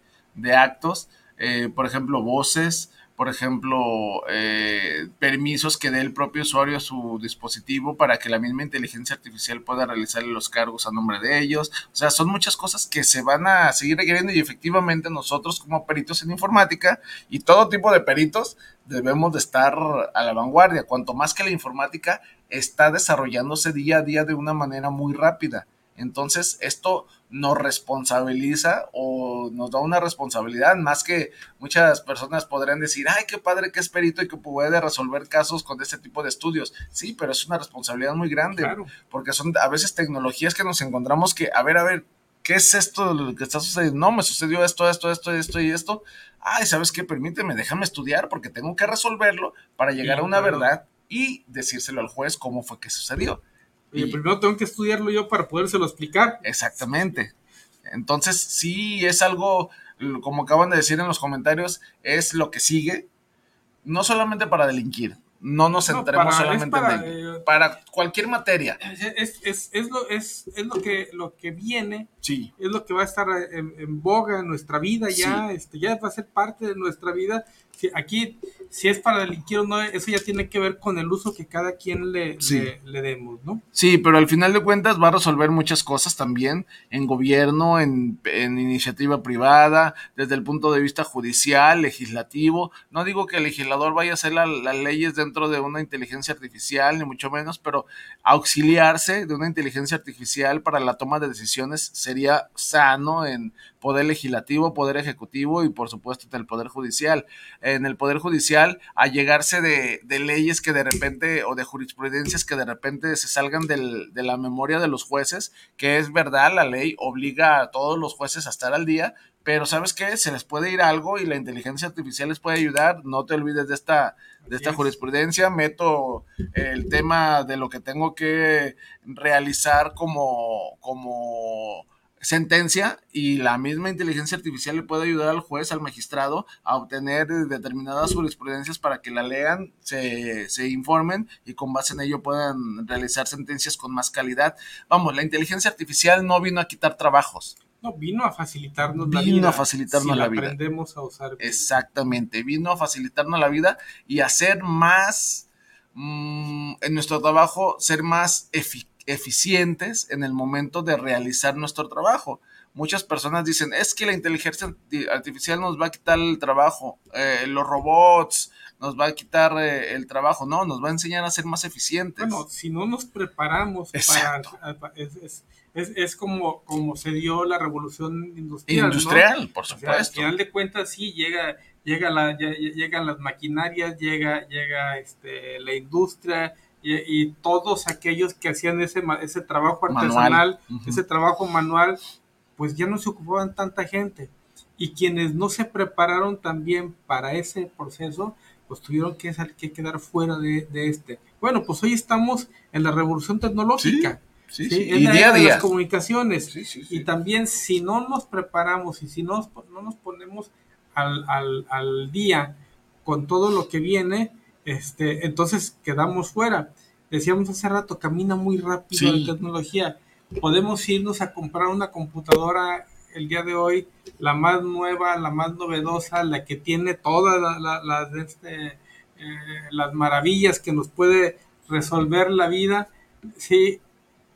Speaker 4: actos, eh, por ejemplo, voces, por ejemplo, eh, permisos que dé el propio usuario a su dispositivo para que la misma inteligencia artificial pueda realizar los cargos a nombre de ellos. O sea, son muchas cosas que se van a seguir requiriendo y efectivamente nosotros como peritos en informática y todo tipo de peritos debemos de estar a la vanguardia. Cuanto más que la informática está desarrollándose día a día de una manera muy rápida. Entonces, esto nos responsabiliza o nos da una responsabilidad, más que muchas personas podrían decir, ay, qué padre que es perito y que puede resolver casos con este tipo de estudios. Sí, pero es una responsabilidad muy grande, porque son a veces tecnologías que nos encontramos que, a ver, a ver, ¿qué es esto lo que está sucediendo? No, me sucedió esto, esto, esto, esto y esto. Ay, ¿sabes qué? Permíteme, déjame estudiar porque tengo que resolverlo para llegar a una verdad y decírselo al juez cómo fue que sucedió.
Speaker 3: Y primero tengo que estudiarlo yo para podérselo explicar.
Speaker 4: Exactamente. Entonces, sí es algo, como acaban de decir en los comentarios, es lo que sigue, no solamente para delinquir, no nos centremos solamente para, en ello. para cualquier materia.
Speaker 3: Es, es, es, lo, es, es lo, que, lo que viene,
Speaker 4: sí.
Speaker 3: es lo que va a estar en, boga en nuestra vida ya, este, ya va a ser parte de nuestra vida aquí, si es para delinquir o no, eso ya tiene que ver con el uso que cada quien le, le, demos, ¿no?
Speaker 4: Sí, pero al final de cuentas va a resolver muchas cosas también en gobierno, en, iniciativa privada, desde el punto de vista judicial, legislativo. No digo que el legislador vaya a hacer las leyes dentro de una inteligencia artificial, ni mucho menos, pero auxiliarse de una inteligencia artificial para la toma de decisiones sería sano en poder legislativo, poder ejecutivo y por supuesto del poder judicial. En el poder judicial, a llegarse de, de leyes que de repente o de jurisprudencias que de repente se salgan del, de la memoria de los jueces, que es verdad, la ley obliga a todos los jueces a estar al día, pero ¿sabes qué? Se les puede ir algo y la inteligencia artificial les puede ayudar. No te olvides de esta, de esta jurisprudencia. Meto el tema de lo que tengo que realizar como, como sentencia y la misma inteligencia artificial le puede ayudar al juez, al magistrado, a obtener determinadas jurisprudencias para que la lean, se, se, informen y con base en ello puedan realizar sentencias con más calidad. Vamos, la inteligencia artificial no vino a quitar trabajos.
Speaker 3: No, vino a facilitarnos
Speaker 4: la
Speaker 3: vida.
Speaker 4: Vino a facilitarnos la, vida.
Speaker 3: Aprendemos a usar.
Speaker 4: Exactamente, vino a facilitarnos la vida y a ser más, mmm, en nuestro trabajo, ser más eficientes en el momento de realizar nuestro trabajo. Muchas personas dicen, es que la inteligencia artificial nos va a quitar el trabajo, eh, los robots nos va a quitar eh, el trabajo, no, nos va a enseñar a ser más eficientes.
Speaker 3: Bueno, si no nos preparamos
Speaker 4: Exacto.
Speaker 3: para... Es, es, es, es, como, como se dio la revolución industrial.
Speaker 4: Industrial,
Speaker 3: ¿no?
Speaker 4: por supuesto.
Speaker 3: O sea, al final de cuentas, sí, llega, llega la, llegan las maquinarias, llega, llega este, la industria y, y todos aquellos que hacían ese, ese trabajo artesanal,
Speaker 4: Manual.
Speaker 3: ese trabajo manual, pues ya no se ocupaban tanta gente. Y quienes no se prepararon también para ese proceso, pues tuvieron que, que quedar fuera de, de, este. Bueno, pues hoy estamos en la revolución tecnológica.
Speaker 4: Sí, sí,
Speaker 3: ¿sí?
Speaker 4: sí.
Speaker 3: Es
Speaker 4: Y
Speaker 3: la
Speaker 4: día día.
Speaker 3: las comunicaciones. Y también si no nos preparamos y si no, no nos ponemos al, al, al, día con todo lo que viene, este, entonces quedamos fuera. Decíamos hace rato, camina muy rápido
Speaker 4: Sí.
Speaker 3: la tecnología. Podemos irnos a comprar una computadora el día de hoy, la más nueva, la más novedosa, la que tiene todas la, la, las, este, eh, las maravillas que nos puede resolver la vida, sí,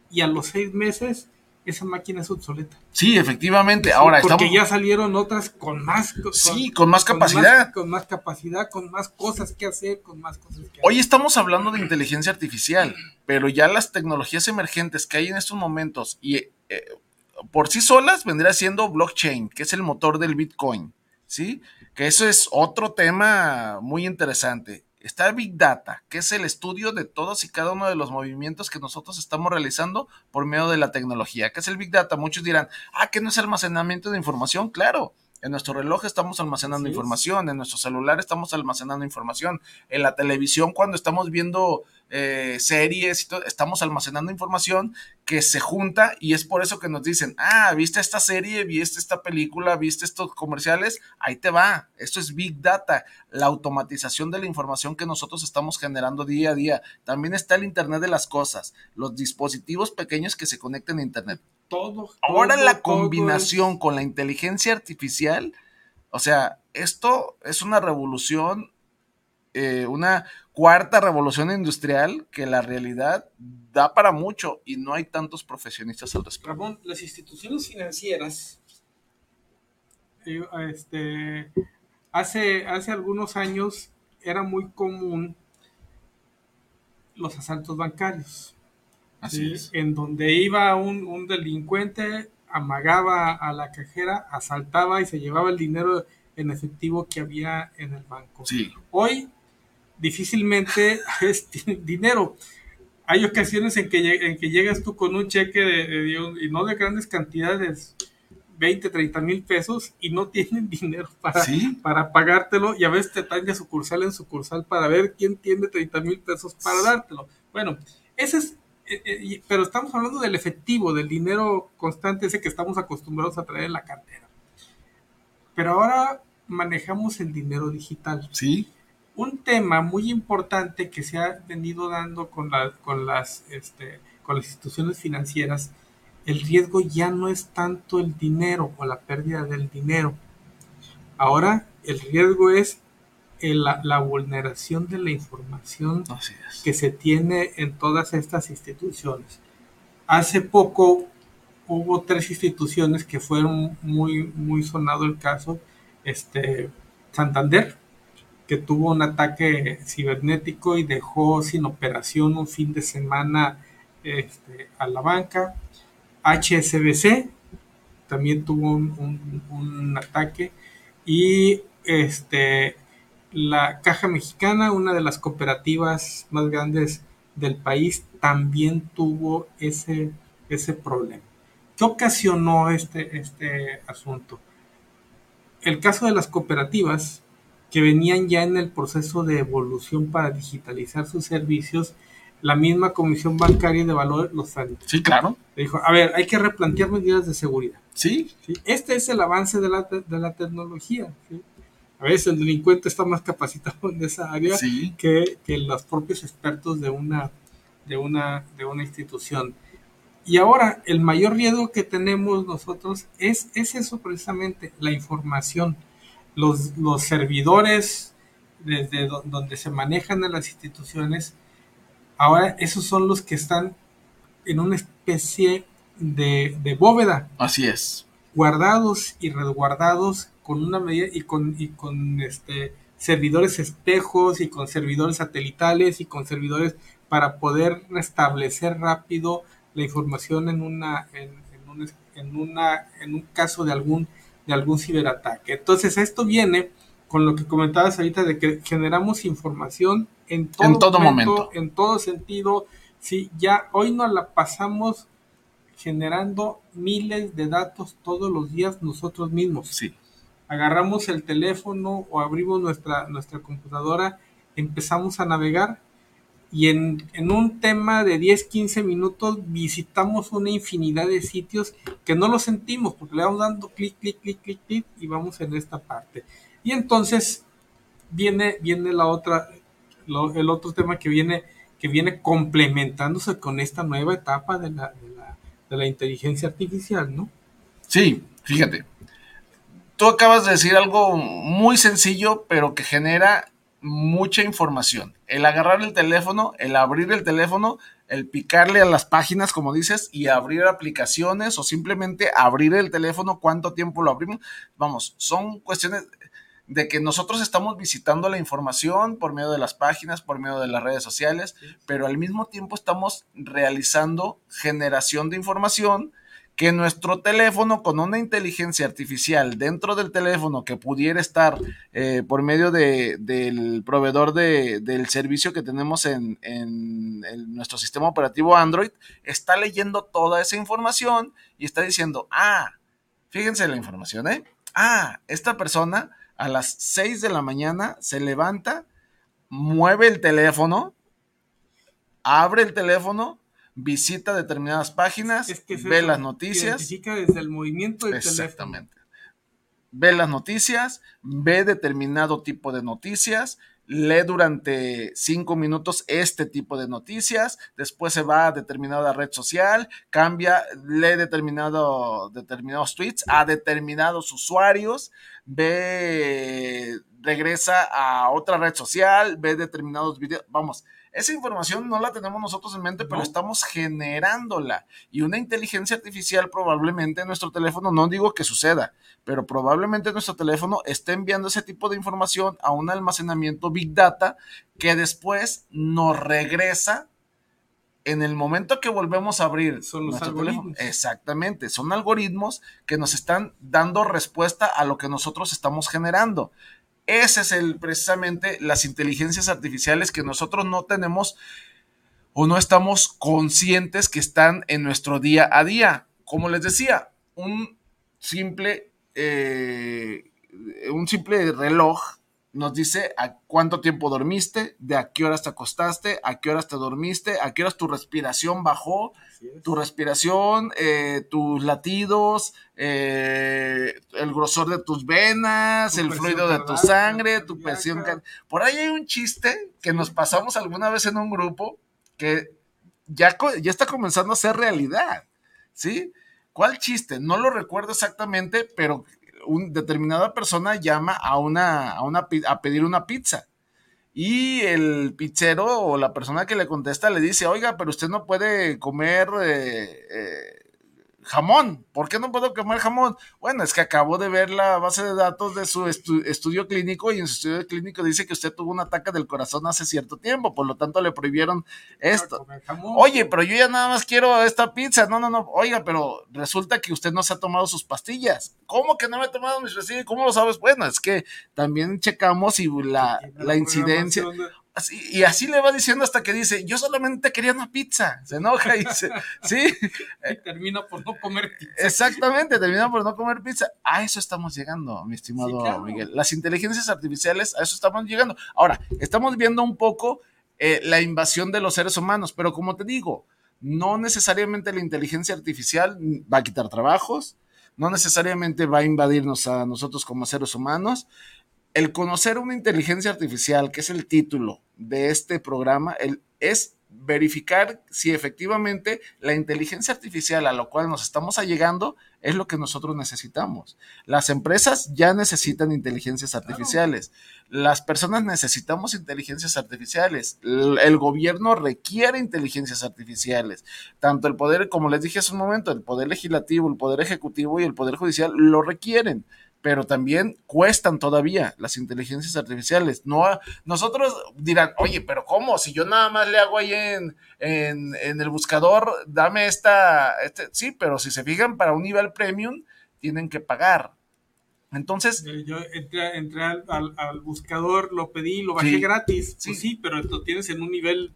Speaker 3: y a los seis meses esa máquina es obsoleta.
Speaker 4: Sí, efectivamente. Ahora
Speaker 3: porque
Speaker 4: estamos.
Speaker 3: ya salieron otras con más con,
Speaker 4: Sí, con más capacidad.
Speaker 3: más, con más capacidad, con más cosas que hacer, con más cosas que
Speaker 4: Hoy estamos hablando de inteligencia artificial, pero ya las tecnologías emergentes que hay en estos momentos y eh, por sí solas vendría siendo blockchain, que es el motor del Bitcoin, ¿sí? Que eso es otro tema muy interesante. Está Big Data, que es el estudio de todos y cada uno de los movimientos que nosotros estamos realizando por medio de la tecnología. ¿Qué es el Big Data? Muchos dirán, ah, que no es almacenamiento de información. Claro, en nuestro reloj estamos almacenando
Speaker 3: Sí.
Speaker 4: información, en nuestro celular estamos almacenando información, en la televisión cuando estamos viendo eh, series y todo, estamos almacenando información que se junta y es por eso que nos dicen, ah, viste esta serie, viste esta película, viste estos comerciales, ahí te va, esto es Big Data, la automatización de la información que nosotros estamos generando día a día. También está el Internet de las Cosas, los dispositivos pequeños que se conectan a Internet.
Speaker 3: Todo.
Speaker 4: Ahora
Speaker 3: todo,
Speaker 4: la
Speaker 3: todo
Speaker 4: combinación con la inteligencia artificial, o sea, esto es una revolución, eh, una cuarta revolución industrial que la realidad da para mucho y no hay tantos profesionistas al
Speaker 3: es-
Speaker 4: respecto.
Speaker 3: Ramón, las instituciones financieras, eh, este, hace, hace algunos años era muy común los asaltos bancarios.
Speaker 4: Así
Speaker 3: ¿sí?
Speaker 4: es.
Speaker 3: En donde iba un, un delincuente, amagaba a la cajera, asaltaba y se llevaba el dinero en efectivo que había en el banco.
Speaker 4: Sí,
Speaker 3: Hoy difícilmente es di- dinero. Hay ocasiones en que, en que llegas tú con un cheque de, de un- y no de grandes cantidades, 20, 30 mil pesos, y no tienen dinero para,
Speaker 4: Sí.
Speaker 3: para pagártelo, y a veces te traen de sucursal en sucursal para ver quién tiene 30 mil pesos para dártelo. Bueno, ese es, pero estamos hablando del efectivo, del dinero constante, ese que estamos acostumbrados a traer en la cartera. Pero ahora manejamos el dinero digital
Speaker 4: sí,
Speaker 3: un tema muy importante que se ha venido dando con, la- con, las, este, con las instituciones financieras, el riesgo ya no es tanto el dinero o la pérdida del dinero. Ahora el riesgo es la, la vulneración de la información
Speaker 4: es.
Speaker 3: que se tiene en todas estas instituciones. Hace poco hubo tres instituciones que fueron muy, muy sonado el caso. Este, Santander, que tuvo un ataque cibernético y dejó sin operación un fin de semana este, a la banca. HSBC, también tuvo un, un ataque y este la Caja Mexicana, una de las cooperativas más grandes del país, también tuvo ese, ese problema. ¿Qué ocasionó este, este asunto? El caso de las cooperativas que venían ya en el proceso de evolución para digitalizar sus servicios, la misma Comisión Bancaria de Valores los
Speaker 4: Sí, claro.
Speaker 3: Dijo, a ver, hay que replantear medidas de seguridad.
Speaker 4: Sí.
Speaker 3: Este es el avance de la, de la tecnología. A veces el delincuente está más capacitado en esa área que, que, los propios expertos de una, de, una, de una institución. Y ahora, el mayor riesgo que tenemos nosotros es, es eso precisamente, la información. Los, los servidores desde donde se manejan en las instituciones, ahora esos son los que están en una especie de, de bóveda.
Speaker 4: Así es.
Speaker 3: Guardados y resguardados con una medida y con, y con este, servidores espejos y con servidores satelitales y con servidores para poder restablecer rápido la información en una en, un, en, una en un caso de algún de algún ciberataque. Entonces esto viene con lo que comentabas ahorita de que generamos información en todo, momento, en todo sentido. Sí, ya hoy nos la pasamos generando miles de datos todos los días nosotros mismos.
Speaker 4: Sí
Speaker 3: agarramos el teléfono o abrimos nuestra, nuestra computadora, empezamos a navegar y en, un tema de 10, 15 minutos visitamos una infinidad de sitios que no lo sentimos porque le vamos dando clic, clic, clic, clic, clic y vamos en esta parte. Y entonces viene, viene la otra, el otro tema que viene, que viene complementándose con esta nueva etapa de la, de la, de la inteligencia artificial, ¿no?
Speaker 4: Sí, fíjate, tú acabas de decir algo muy sencillo, pero que genera mucha información. El agarrar el teléfono, el abrir el teléfono, el picarle a las páginas, como dices, y abrir aplicaciones o simplemente abrir el teléfono, cuánto tiempo lo abrimos. Vamos, son cuestiones de que nosotros estamos visitando la información por medio de las páginas, por medio de las redes sociales, pero al mismo tiempo estamos realizando generación de información que nuestro teléfono con una inteligencia artificial dentro del teléfono que pudiera estar eh, por medio de, del proveedor de, del servicio que tenemos en, en, nuestro sistema operativo Android, está leyendo toda esa información y está diciendo, ah, fíjense la información, ¿eh? Ah, esta persona a las 6 de la mañana se levanta, mueve el teléfono, abre el teléfono, visita determinadas páginas, ve las noticias.
Speaker 3: Identifica desde el movimiento del
Speaker 4: Exactamente. Ve las noticias, ve determinado tipo de noticias, lee durante cinco minutos este tipo de noticias, después se va a determinada red social, cambia, lee determinado, determinados tweets a determinados usuarios, ve, regresa a otra red social, ve determinados videos, vamos, esa información no la tenemos nosotros en mente, pero estamos generándola. Y una inteligencia artificial probablemente en nuestro teléfono, no digo que suceda, pero probablemente nuestro teléfono esté enviando ese tipo de información a un almacenamiento Big Data que después nos regresa en el momento que volvemos a abrir
Speaker 3: son los algoritmos.
Speaker 4: Exactamente, son algoritmos que nos están dando respuesta a lo que nosotros estamos generando. Ese es el precisamente las inteligencias artificiales que nosotros no tenemos o no estamos conscientes que están en nuestro día a día. Como les decía, un simple, eh, un simple reloj nos dice a cuánto tiempo dormiste, de a qué horas te acostaste, a qué horas te dormiste, a qué horas tu respiración bajó, tu respiración, eh, tus latidos, eh, el grosor de tus venas, el fluido de tu sangre, tu presión. Por ahí hay un chiste que nos pasamos alguna vez en un grupo que ya, ya está comenzando a ser realidad, ¿sí? ¿Cuál chiste? No lo recuerdo exactamente, pero una determinada persona llama a una, a una a pedir una pizza. Y el pizzero o la persona que le contesta le dice, oiga, pero usted no puede comer eh, eh, jamón. ¿Por qué no puedo comer jamón? Bueno, es que acabo de ver la base de datos de su estudio clínico y en su estudio clínico dice que usted tuvo un ataque del corazón hace cierto tiempo, por lo tanto le prohibieron esto. Oye, pero yo ya nada más quiero esta pizza. No, no, no. Oiga, pero resulta que usted no se ha tomado sus pastillas. ¿Cómo que no me he tomado mis pastillas? ¿Cómo lo sabes? Bueno, es que también checamos y la, la incidencia y así le va diciendo hasta que dice, yo solamente quería una pizza. Se enoja y dice, sí.
Speaker 3: Y termina por no comer pizza.
Speaker 4: Exactamente, termina por no comer pizza. A eso estamos llegando, mi estimado Miguel. Las inteligencias artificiales, a eso estamos llegando. Ahora, estamos viendo un poco eh, la invasión de los seres humanos, pero como te digo, no necesariamente la inteligencia artificial va a quitar trabajos, no necesariamente va a invadirnos a nosotros como seres humanos el conocer una inteligencia artificial, que es el título de este programa, el, es verificar si efectivamente la inteligencia artificial a la cual nos estamos allegando es lo que nosotros necesitamos. Las empresas ya necesitan inteligencias artificiales. Las personas necesitamos inteligencias artificiales. El, gobierno requiere inteligencias artificiales. Tanto el poder, como les dije hace un momento, el poder legislativo, el poder ejecutivo y el poder judicial lo requieren pero también cuestan todavía las inteligencias artificiales. No, nosotros dirán, oye, pero ¿cómo? Si yo nada más le hago ahí en, en, el buscador, dame esta, este, sí, pero si se fijan para un nivel premium, tienen que pagar. Entonces.
Speaker 3: Yo entré, al, buscador, lo pedí, lo bajé gratis. Sí, pues sí, pero lo tienes en un nivel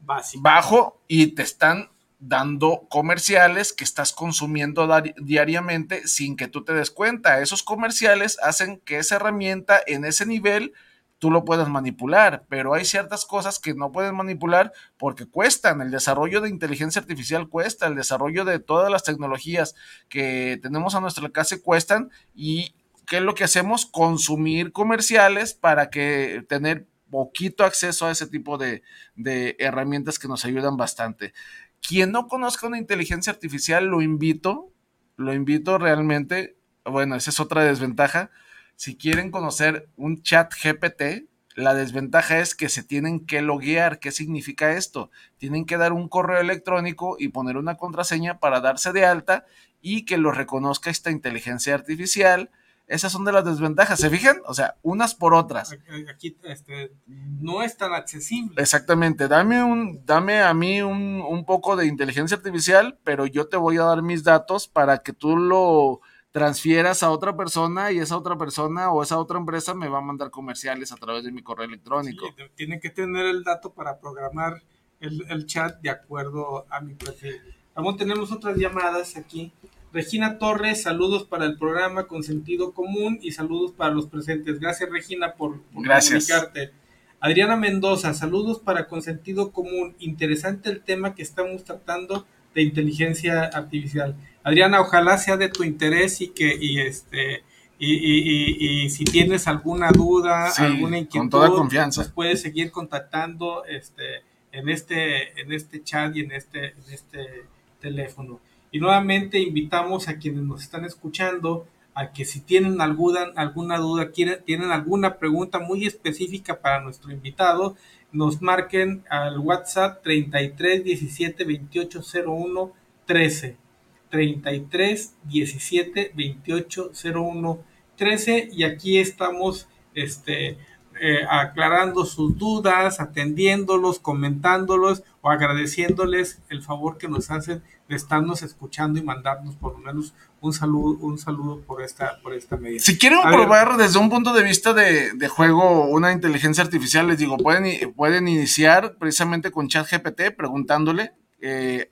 Speaker 3: básico.
Speaker 4: Bajo y te están dando comerciales que estás consumiendo diariamente sin que tú te des cuenta. Esos comerciales hacen que esa herramienta en ese nivel tú lo puedas manipular, pero hay ciertas cosas que no puedes manipular porque cuestan. El desarrollo de inteligencia artificial cuesta, el desarrollo de todas las tecnologías que tenemos a nuestro alcance cuestan y ¿qué es lo que hacemos? Consumir comerciales para que tener poquito acceso a ese tipo de, de herramientas que nos ayudan bastante. Quien no conozca una inteligencia artificial, lo invito, lo invito realmente, bueno, esa es otra desventaja. Si quieren conocer un chat GPT, la desventaja es que se tienen que loguear. ¿Qué significa esto? Tienen que dar un correo electrónico y poner una contraseña para darse de alta y que lo reconozca esta inteligencia artificial esas son de las desventajas, ¿se fijan? O sea, unas por otras.
Speaker 3: Aquí este, no es tan accesible.
Speaker 4: Exactamente, dame, un, dame a mí un, un, poco de inteligencia artificial, pero yo te voy a dar mis datos para que tú lo transfieras a otra persona y esa otra persona o esa otra empresa me va a mandar comerciales a través de mi correo electrónico.
Speaker 3: Sí, tienen que tener el dato para programar el, el chat de acuerdo a mi perfil. Aún tenemos otras llamadas aquí. Regina Torres, saludos para el programa con sentido común y saludos para los presentes. Gracias Regina por, comunicarte. Adriana Mendoza, saludos para con sentido común. Interesante el tema que estamos tratando de inteligencia artificial. Adriana, ojalá sea de tu interés y que y este y, si tienes alguna duda, alguna inquietud,
Speaker 4: con toda confianza.
Speaker 3: Puedes seguir contactando este en este en este chat y en este en este teléfono. Y nuevamente invitamos a quienes nos están escuchando a que si tienen alguna, alguna duda, quieren, tienen alguna pregunta muy específica para nuestro invitado, nos marquen al WhatsApp 33 17 28 01 13. 33 17 28 01 13 y aquí estamos este, eh, aclarando sus dudas, atendiéndolos, comentándolos o agradeciéndoles el favor que nos hacen de estarnos escuchando y mandarnos por lo menos un saludo, un saludo por esta, por esta medida.
Speaker 4: Si quieren probar desde un punto de vista de, juego una inteligencia artificial, les digo, pueden, pueden iniciar precisamente con ChatGPT preguntándole. Eh,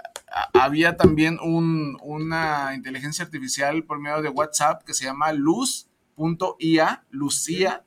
Speaker 4: había también un, una inteligencia artificial por medio de WhatsApp que se llama luz.ia, Lucía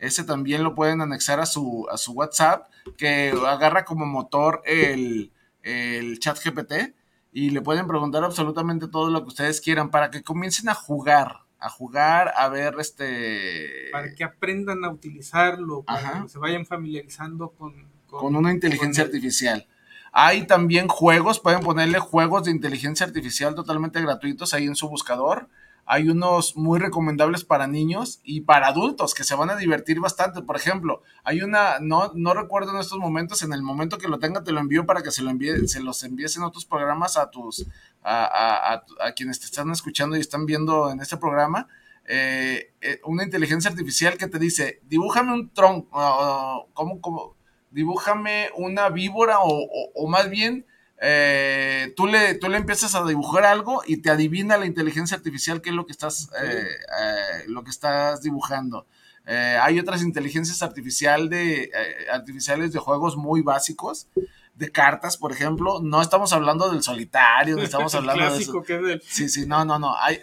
Speaker 4: ese también lo pueden anexar a su, a su WhatsApp, que agarra como motor el, el chat GPT y le pueden preguntar absolutamente todo lo que ustedes quieran para que comiencen a jugar, a jugar, a ver este...
Speaker 3: Para que aprendan a utilizarlo, para que se vayan familiarizando con...
Speaker 4: Con, una inteligencia artificial. Hay también juegos, pueden ponerle juegos de inteligencia artificial totalmente gratuitos ahí en su buscador hay unos muy recomendables para niños y para adultos que se van a divertir bastante. Por ejemplo, hay una, no, no recuerdo en estos momentos, en el momento que lo tenga te lo envío para que se, lo envíe, se los envíes en otros programas a tus, a, a, quienes te están escuchando y están viendo en este programa. Eh, eh, una inteligencia artificial que te dice, dibújame un tronco, como como Dibújame una víbora o, o más bien eh, tú, le, tú le empiezas a dibujar algo y te adivina la inteligencia artificial qué es lo que estás, eh, eh, lo que estás dibujando. hay otras inteligencias artificial de, artificiales de juegos muy básicos, de cartas, por ejemplo. No estamos hablando del solitario, no estamos hablando de eso. Sí, sí, no, no, no. Hay,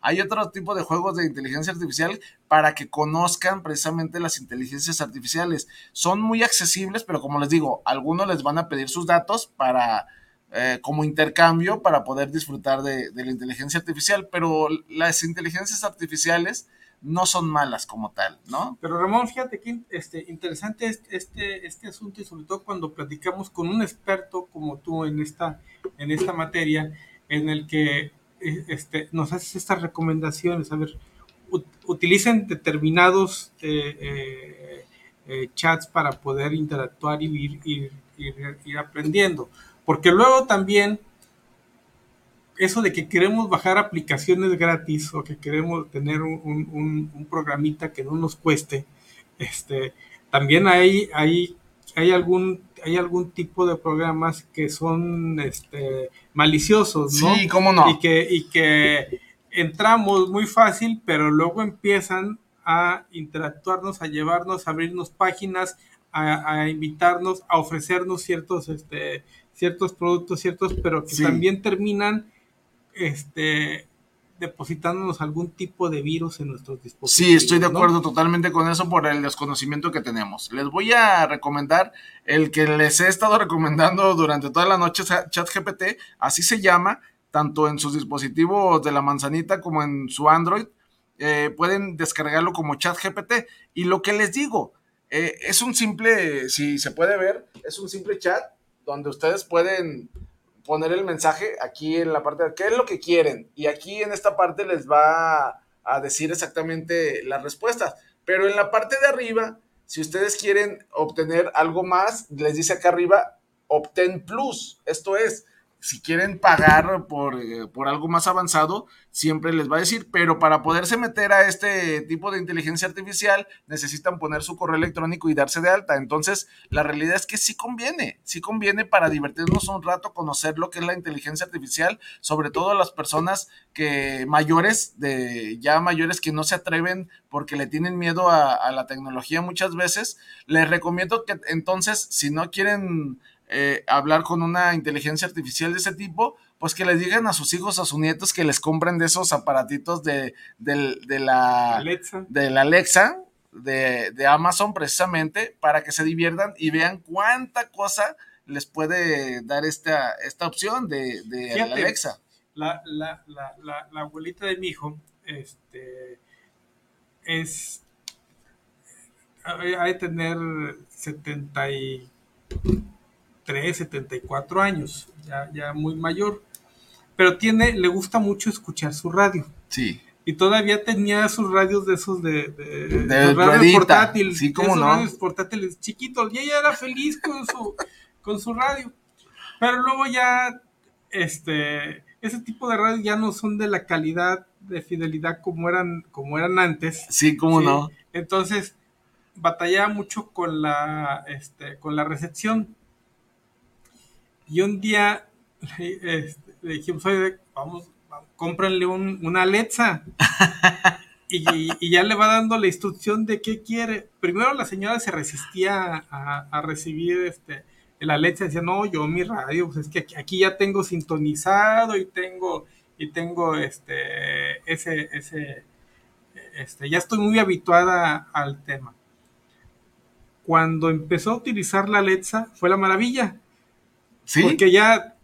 Speaker 4: hay otro tipo de juegos de inteligencia artificial para que conozcan precisamente las inteligencias artificiales. Son muy accesibles, pero como les digo, algunos les van a pedir sus datos para eh, como intercambio para poder disfrutar de, la inteligencia artificial, pero las inteligencias artificiales no son malas como tal, ¿no?
Speaker 3: Pero Ramón, fíjate que este, interesante este, este asunto y sobre todo cuando platicamos con un experto como tú en esta, en esta materia, en el que este, nos haces estas recomendaciones, a ver, utilicen determinados eh, chats para poder interactuar y ir aprendiendo. Porque luego también eso de que queremos bajar aplicaciones gratis o que queremos tener un, programita que no nos cueste, este, también hay, hay, hay, algún, hay algún tipo de programas que son este, maliciosos, ¿no?
Speaker 4: Sí, cómo no.
Speaker 3: Y que, y que entramos muy fácil, pero luego empiezan a interactuarnos, a llevarnos, a abrirnos páginas, a, a invitarnos, a ofrecernos ciertos este, ciertos productos, ciertos, pero que también terminan este, depositándonos algún tipo de virus en nuestros dispositivos.
Speaker 4: Sí, estoy de acuerdo totalmente con eso por el desconocimiento que tenemos. Les voy a recomendar el que les he estado recomendando durante toda la noche, ChatGPT, así se llama, tanto en sus dispositivos de la manzanita como en su Android. Eh, pueden descargarlo como ChatGPT. Y lo que les digo, eh, es un simple, si se puede ver, es un simple chat donde ustedes pueden poner el mensaje aquí en la parte de qué es lo que quieren y aquí en esta parte les va a decir exactamente las respuestas. Pero en la parte de arriba, si ustedes quieren obtener algo más, les dice acá arriba, obtén plus. Esto es, si quieren pagar por, eh, por, algo más avanzado, siempre les va a decir, pero para poderse meter a este tipo de inteligencia artificial necesitan poner su correo electrónico y darse de alta. Entonces, la realidad es que sí conviene, sí conviene para divertirnos un rato, conocer lo que es la inteligencia artificial, sobre todo a las personas que mayores, de ya mayores que no se atreven porque le tienen miedo a, a la tecnología muchas veces. Les recomiendo que entonces, si no quieren eh, hablar con una inteligencia artificial de ese tipo, pues que les digan a sus hijos, a sus nietos que les compren de esos aparatitos de, la Alexa, de, la Alexa de, Amazon precisamente para que se diviertan y vean cuánta cosa les puede dar esta, esta opción de, la Alexa.
Speaker 3: La, abuelita de mi hijo este, es hay de tener 70 y 74 años, ya, ya muy mayor. Pero tiene, le gusta mucho escuchar su radio.
Speaker 4: Sí.
Speaker 3: Y todavía tenía sus radios de esos de, de, radios portátiles.
Speaker 4: Sí, cómo no.
Speaker 3: radios portátiles chiquitos. Y ella era feliz con su, con su radio. Pero luego ya, este, ese tipo de radios ya no son de la calidad de fidelidad como eran, como eran antes.
Speaker 4: Sí, cómo no.
Speaker 3: Entonces, batallaba mucho con la, este, con la recepción. Y un día le, dijimos, oye, vamos, cómprenle un, una Alexa. y, ya le va dando la instrucción de qué quiere. Primero la señora se resistía a, recibir este, el Alexa. Decía, no, yo mi radio, pues es que aquí ya tengo sintonizado y tengo, y tengo este, ese, ese, este, ya estoy muy habituada al tema. Cuando empezó a utilizar la Alexa, fue la maravilla porque ya,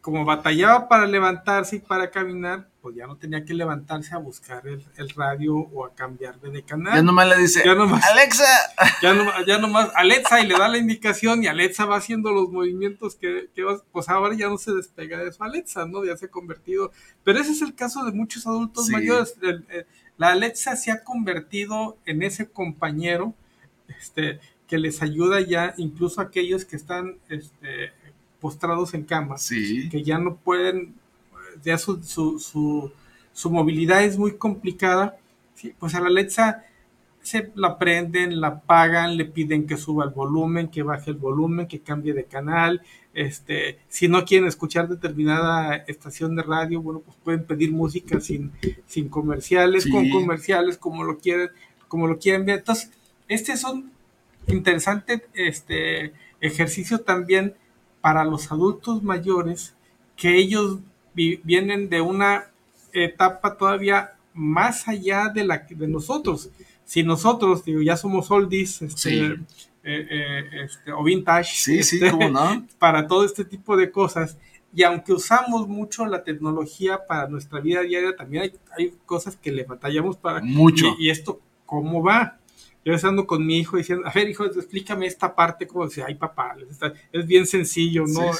Speaker 3: como batallaba para levantarse y para caminar, pues ya no tenía que levantarse a buscar el, radio o a cambiarle de canal.
Speaker 4: Ya nomás le dice, Alexa.
Speaker 3: Ya, ya nomás, Alexa, y le da la indicación y Alexa va haciendo los movimientos que, pues ahora ya no se despega de su Alexa, ¿no? Ya se ha convertido. Pero ese es el caso de muchos adultos mayores. la Alexa se ha convertido en ese compañero este, que les ayuda ya, incluso a aquellos que están este, postrados en cama, que ya no pueden ya su, su, su, movilidad es muy complicada, pues a la Alexa se la prenden, la pagan, le piden que suba el volumen, que baje el volumen, que cambie de canal. Este, si no quieren escuchar determinada estación de radio, bueno, pues pueden pedir música sin, sin comerciales, con comerciales, como lo quieren, como lo quieren ver. Entonces, este es un interesante este, ejercicio también para los adultos mayores, que ellos vienen de una etapa todavía más allá de la de nosotros. Si nosotros, digo, ya somos oldies, este, eh, eh, este, o vintage, este, para todo este tipo de cosas, y aunque usamos mucho la tecnología para nuestra vida diaria, también hay, hay cosas que le batallamos para...
Speaker 4: Mucho.
Speaker 3: y esto, ¿cómo va? Yo estando con mi hijo diciendo, a ver, hijo, explícame esta parte, como decía, ay, papá, es bien sencillo, ¿no?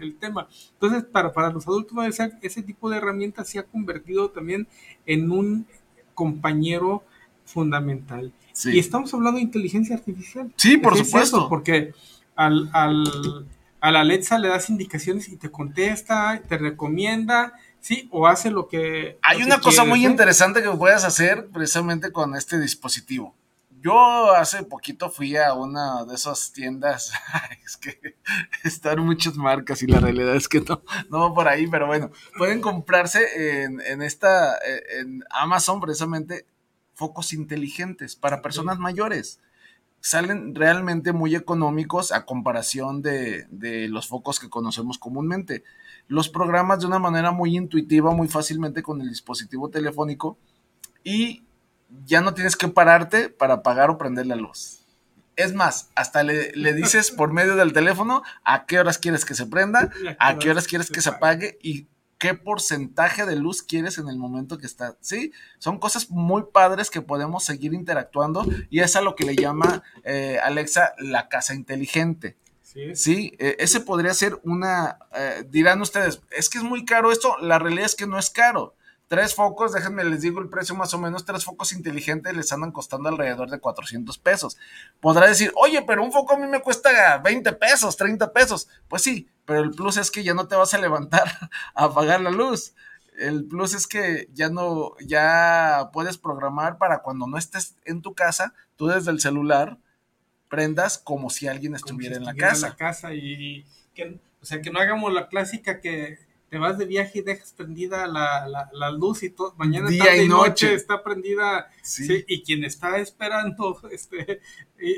Speaker 3: el, tema. Entonces, para, para los adultos, ese tipo de herramientas se ha convertido también en un compañero fundamental. Y estamos hablando de inteligencia artificial.
Speaker 4: Sí, por supuesto.
Speaker 3: porque al, al, a la Alexa le das indicaciones y te contesta, te recomienda, sí, o hace lo que...
Speaker 4: Hay una cosa muy interesante que puedes hacer precisamente con este dispositivo yo hace poquito fui a una de esas tiendas, es que están muchas marcas y la realidad es que no, no va por ahí, pero bueno, pueden comprarse en, en esta, eh, en Amazon precisamente, focos inteligentes para personas mayores. Salen realmente muy económicos a comparación de, de los focos que conocemos comúnmente. Los programas de una manera muy intuitiva, muy fácilmente con el dispositivo telefónico y ya no tienes que pararte para apagar o prender la luz. Es más, hasta le, dices por medio del teléfono a qué horas quieres que se prenda, a qué horas quieres que se apague y qué porcentaje de luz quieres en el momento que está. Sí, son cosas muy padres que podemos seguir interactuando y es a lo que le llama eh, Alexa la casa inteligente. Sí, e, ese podría ser una, eh, dirán ustedes, es que es muy caro esto, la realidad es que no es caro Tres focos, déjenme les digo el precio más o menos, tres focos inteligentes les andan costando alrededor de 400 pesos. Podrá decir, oye, pero un foco a mí me cuesta 20 pesos, 30 pesos. Pues sí, pero el plus es que ya no te vas a levantar a apagar la luz. El plus es que ya no, ya puedes programar para cuando no estés en tu casa, tú desde el celular prendas como si alguien estuviera, en la casa.
Speaker 3: En la casa y que, o sea, que no hagamos la clásica que te vas de viaje y dejas prendida la, la, luz y todo, mañana tarde y noche. está prendida, sí. y quien está esperando este,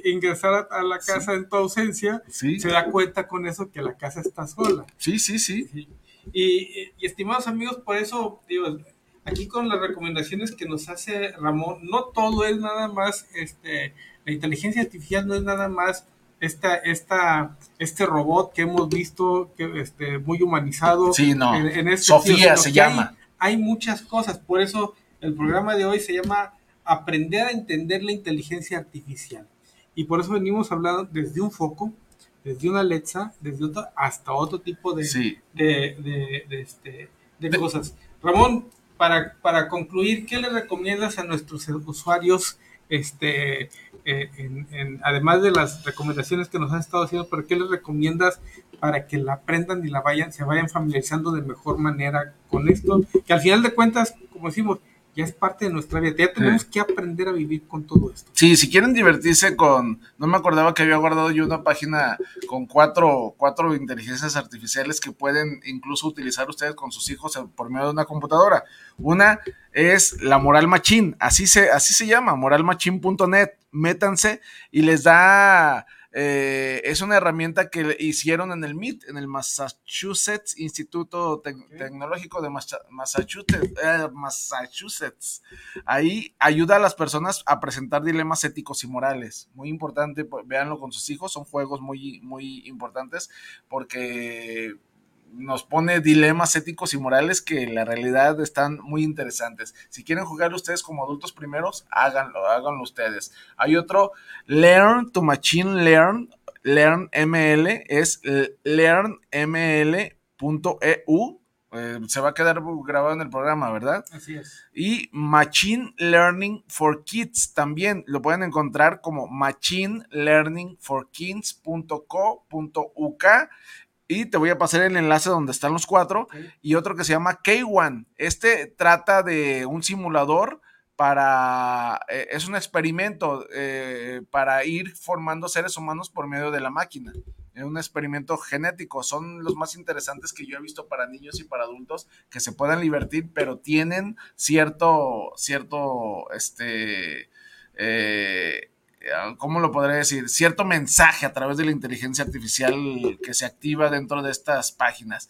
Speaker 3: ingresar a, la casa en tu ausencia, se da cuenta con eso que la casa está sola.
Speaker 4: Sí, sí, sí.
Speaker 3: Y, y, estimados amigos, por eso, digo, aquí con las recomendaciones que nos hace Ramón, no todo es nada más, este, la inteligencia artificial no es nada más esta, esta, este robot que hemos visto que, este, muy humanizado.
Speaker 4: Sí, no. En, este Sofía se llama.
Speaker 3: Hay, muchas cosas, por eso el programa de hoy se llama Aprender a entender la inteligencia artificial. Y por eso venimos hablando desde un foco, desde una Alexa, desde otro, hasta otro tipo de, de, de, este, de, cosas. Ramón, para, para concluir, ¿qué le recomiendas a nuestros usuarios este, eh, en, además de las recomendaciones que nos han estado haciendo, ¿pero qué les recomiendas para que la aprendan y la vayan, se vayan familiarizando de mejor manera con esto? Que al final de cuentas, como decimos, ya es parte de nuestra vida. Ya tenemos que aprender a vivir con todo esto.
Speaker 4: Sí, si quieren divertirse con, no me acordaba que había guardado yo una página con cuatro, cuatro inteligencias artificiales que pueden incluso utilizar ustedes con sus hijos por medio de una computadora. Una es la Moral Machine, así se, así se llama, moralmachine.net. Métanse y les da eh, es una herramienta que hicieron en el MIT, en el Massachusetts Instituto Tecnológico de Massachusetts, eh, Massachusetts. Ahí ayuda a las personas a presentar dilemas éticos y morales. Muy importante, pues, véanlo con sus hijos, son juegos muy, muy importantes porque nos pone dilemas éticos y morales que en la realidad están muy interesantes. Si quieren jugar ustedes como adultos primeros, háganlo, háganlo ustedes. Hay otro, Learn to Machine Learn, Learn ML, es learnml.eu. Eh, se va a quedar grabado en el programa, ¿verdad?
Speaker 3: Así es.
Speaker 4: Y Machine Learning for Kids también lo pueden encontrar como machinelearningforkids.co.uk y te voy a pasar el enlace donde están los cuatro. Y otro que se llama K1. Este trata de un simulador para. Eh, es un experimento eh, para ir formando seres humanos por medio de la máquina. Es un experimento genético. Son los más interesantes que yo he visto para niños y para adultos que se puedan divertir, pero tienen cierto. cierto. este. Eh, ¿cómo lo podría decir? Cierto mensaje a través de la inteligencia artificial que se activa dentro de estas páginas.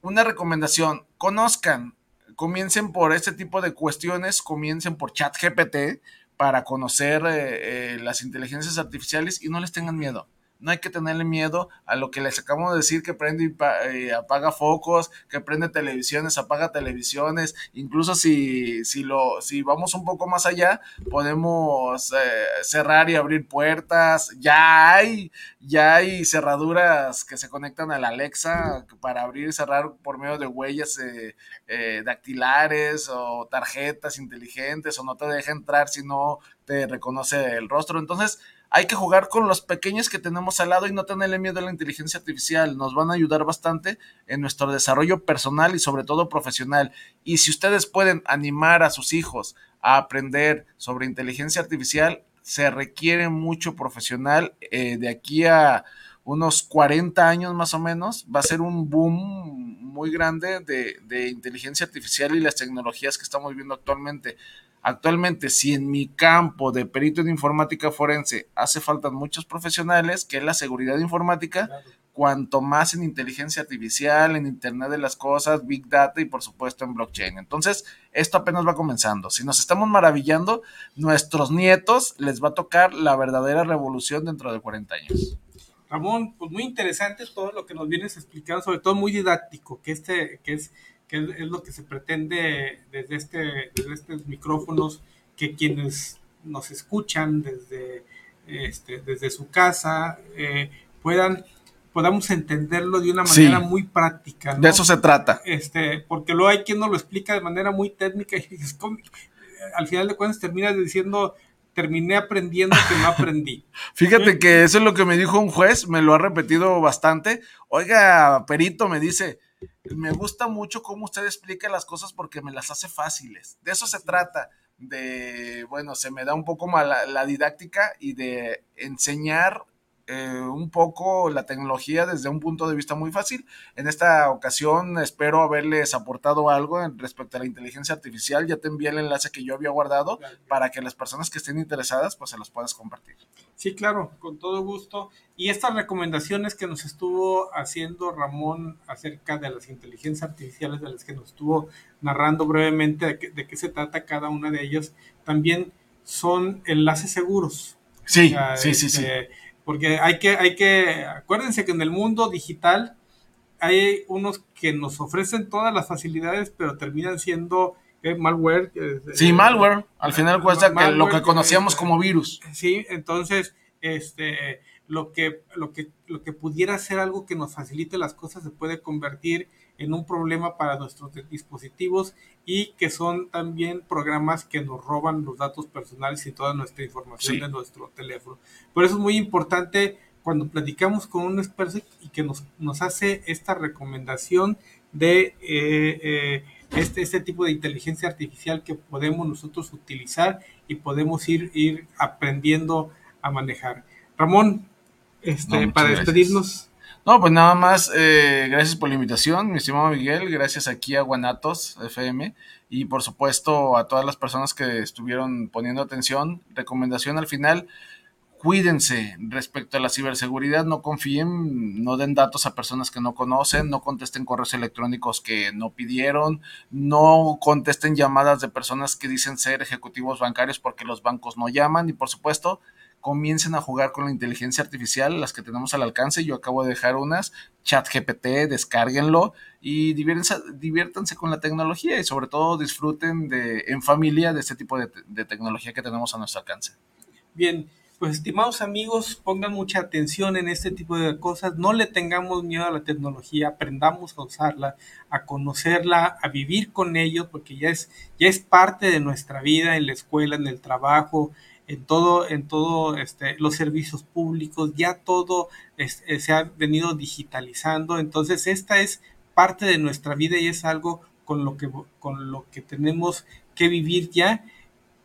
Speaker 4: Una recomendación, conozcan, comiencen por este tipo de cuestiones, comiencen por ChatGPT para conocer eh, eh, las inteligencias artificiales y no les tengan miedo no hay que tenerle miedo a lo que les acabamos de decir, que prende y eh, apaga focos, que prende televisiones, apaga televisiones, incluso si, si, lo, si vamos un poco más allá, podemos eh, cerrar y abrir puertas, ya hay, ya hay cerraduras que se conectan a la Alexa para abrir y cerrar por medio de huellas eh, dactilares o tarjetas inteligentes o no te deja entrar si no te reconoce el rostro, entonces hay que jugar con los pequeños que tenemos al lado y no tenerle miedo a la inteligencia artificial. Nos van a ayudar bastante en nuestro desarrollo personal y sobre todo profesional. Y si ustedes pueden animar a sus hijos a aprender sobre inteligencia artificial, se requiere mucho profesional. Eh, de aquí a unos 40 años más o menos, va a ser un boom muy grande de, de inteligencia artificial y las tecnologías que estamos viendo actualmente. Actualmente, si en mi campo de perito en informática forense hace falta muchos profesionales, que es la seguridad informática, cuanto más en inteligencia artificial, en Internet de las Cosas, Big Data y por supuesto en blockchain. Entonces, esto apenas va comenzando. Si nos estamos maravillando, nuestros nietos les va a tocar la verdadera revolución dentro de 40 años.
Speaker 3: Ramón, pues muy interesante todo lo que nos vienes explicando, sobre todo muy didáctico, que este, que es que es lo que se pretende desde, este, desde estos micrófonos, que quienes nos escuchan desde, este, desde su casa eh, puedan podamos entenderlo de una manera muy práctica.
Speaker 4: De eso se trata.
Speaker 3: Este, porque luego hay quien nos lo explica de manera muy técnica y al final de cuentas terminas diciendo terminé aprendiendo que no aprendí.
Speaker 4: Fíjate que eso es lo que me dijo un juez, me lo ha repetido bastante. Oiga, perito, me dice, me gusta mucho cómo usted explica las cosas porque me las hace fáciles. De eso se trata, de, bueno, se me da un poco mal la didáctica y de enseñar eh, un poco la tecnología desde un punto de vista muy fácil. En esta ocasión espero haberles aportado algo en respecto a la inteligencia artificial. Ya te envié el enlace que yo había guardado para que las personas que estén interesadas pues se los puedas compartir.
Speaker 3: Sí, claro, con todo gusto. Y estas recomendaciones que nos estuvo haciendo Ramón acerca de las inteligencias artificiales, de las que nos estuvo narrando brevemente de, qué se trata cada una de ellas, también son enlaces seguros.
Speaker 4: Sí, sí, sí, sí
Speaker 3: este, porque hay que, hay que, acuérdense que en el mundo digital hay unos que nos ofrecen todas las facilidades, pero terminan siendo eh, malware.
Speaker 4: sí, malware. Al final cuesta lo que conocíamos como virus.
Speaker 3: Sí, entonces, este, lo que, lo que, lo que pudiera ser algo que nos facilite las cosas se puede convertir en un problema para nuestros dispositivos y que son también programas que nos roban los datos personales y toda nuestra información de nuestro teléfono. Por eso es muy importante cuando platicamos con un experto y que nos, nos hace esta recomendación de eh, eh, este, este tipo de inteligencia artificial que podemos nosotros utilizar y podemos ir, ir aprendiendo a manejar. Ramón, este, para despedirnos.
Speaker 4: No, pues nada más, eh, gracias por la invitación, mi estimado Miguel, gracias aquí a Guanatos FM y por supuesto a todas las personas que estuvieron poniendo atención. Recomendación al final, cuídense respecto a la ciberseguridad, no confíen, no den datos a personas que no conocen, no contesten correos electrónicos que no pidieron, no contesten llamadas de personas que dicen ser ejecutivos bancarios porque los bancos no llaman y por supuesto comiencen a jugar con la inteligencia artificial, las que tenemos al alcance. Yo acabo de dejar unas, ChatGPT, descárguenlo y diviértanse, con la tecnología y sobre todo disfruten de, en familia de este tipo de, de tecnología que tenemos a nuestro alcance.
Speaker 3: Bien, pues estimados amigos, pongan mucha atención en este tipo de cosas, no le tengamos miedo a la tecnología, aprendamos a usarla, a conocerla, a vivir con ellos, porque ya es, ya es parte de nuestra vida en la escuela, en el trabajo, en todo, en todo este, los servicios públicos, ya todo eh, se ha venido digitalizando, entonces esta es parte de nuestra vida y es algo con lo que, con lo que tenemos que vivir ya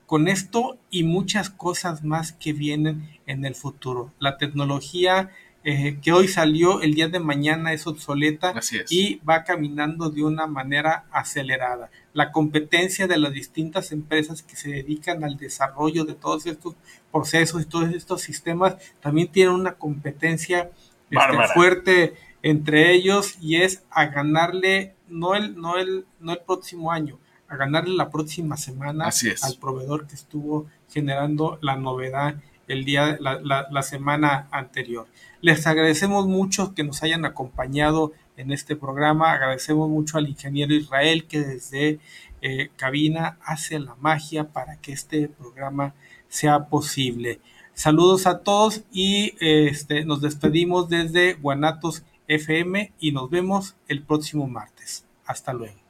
Speaker 3: con esto y muchas cosas más que vienen en el futuro. La tecnología eh, que hoy salió, el día de mañana es obsoleta y va caminando de una manera acelerada. La competencia de las distintas empresas que se dedican al desarrollo de todos estos procesos y todos estos sistemas también tienen una competencia este, fuerte entre ellos y es a ganarle no el, no el, no el próximo año, a ganarle la próxima semana al proveedor que estuvo generando la novedad el día, la, semana anterior. Les agradecemos mucho que nos hayan acompañado en este programa. Agradecemos mucho al ingeniero Israel que desde eh, cabina hace la magia para que este programa sea posible. Saludos a todos y este, nos despedimos desde Guanatos FM y nos vemos el próximo martes. Hasta luego.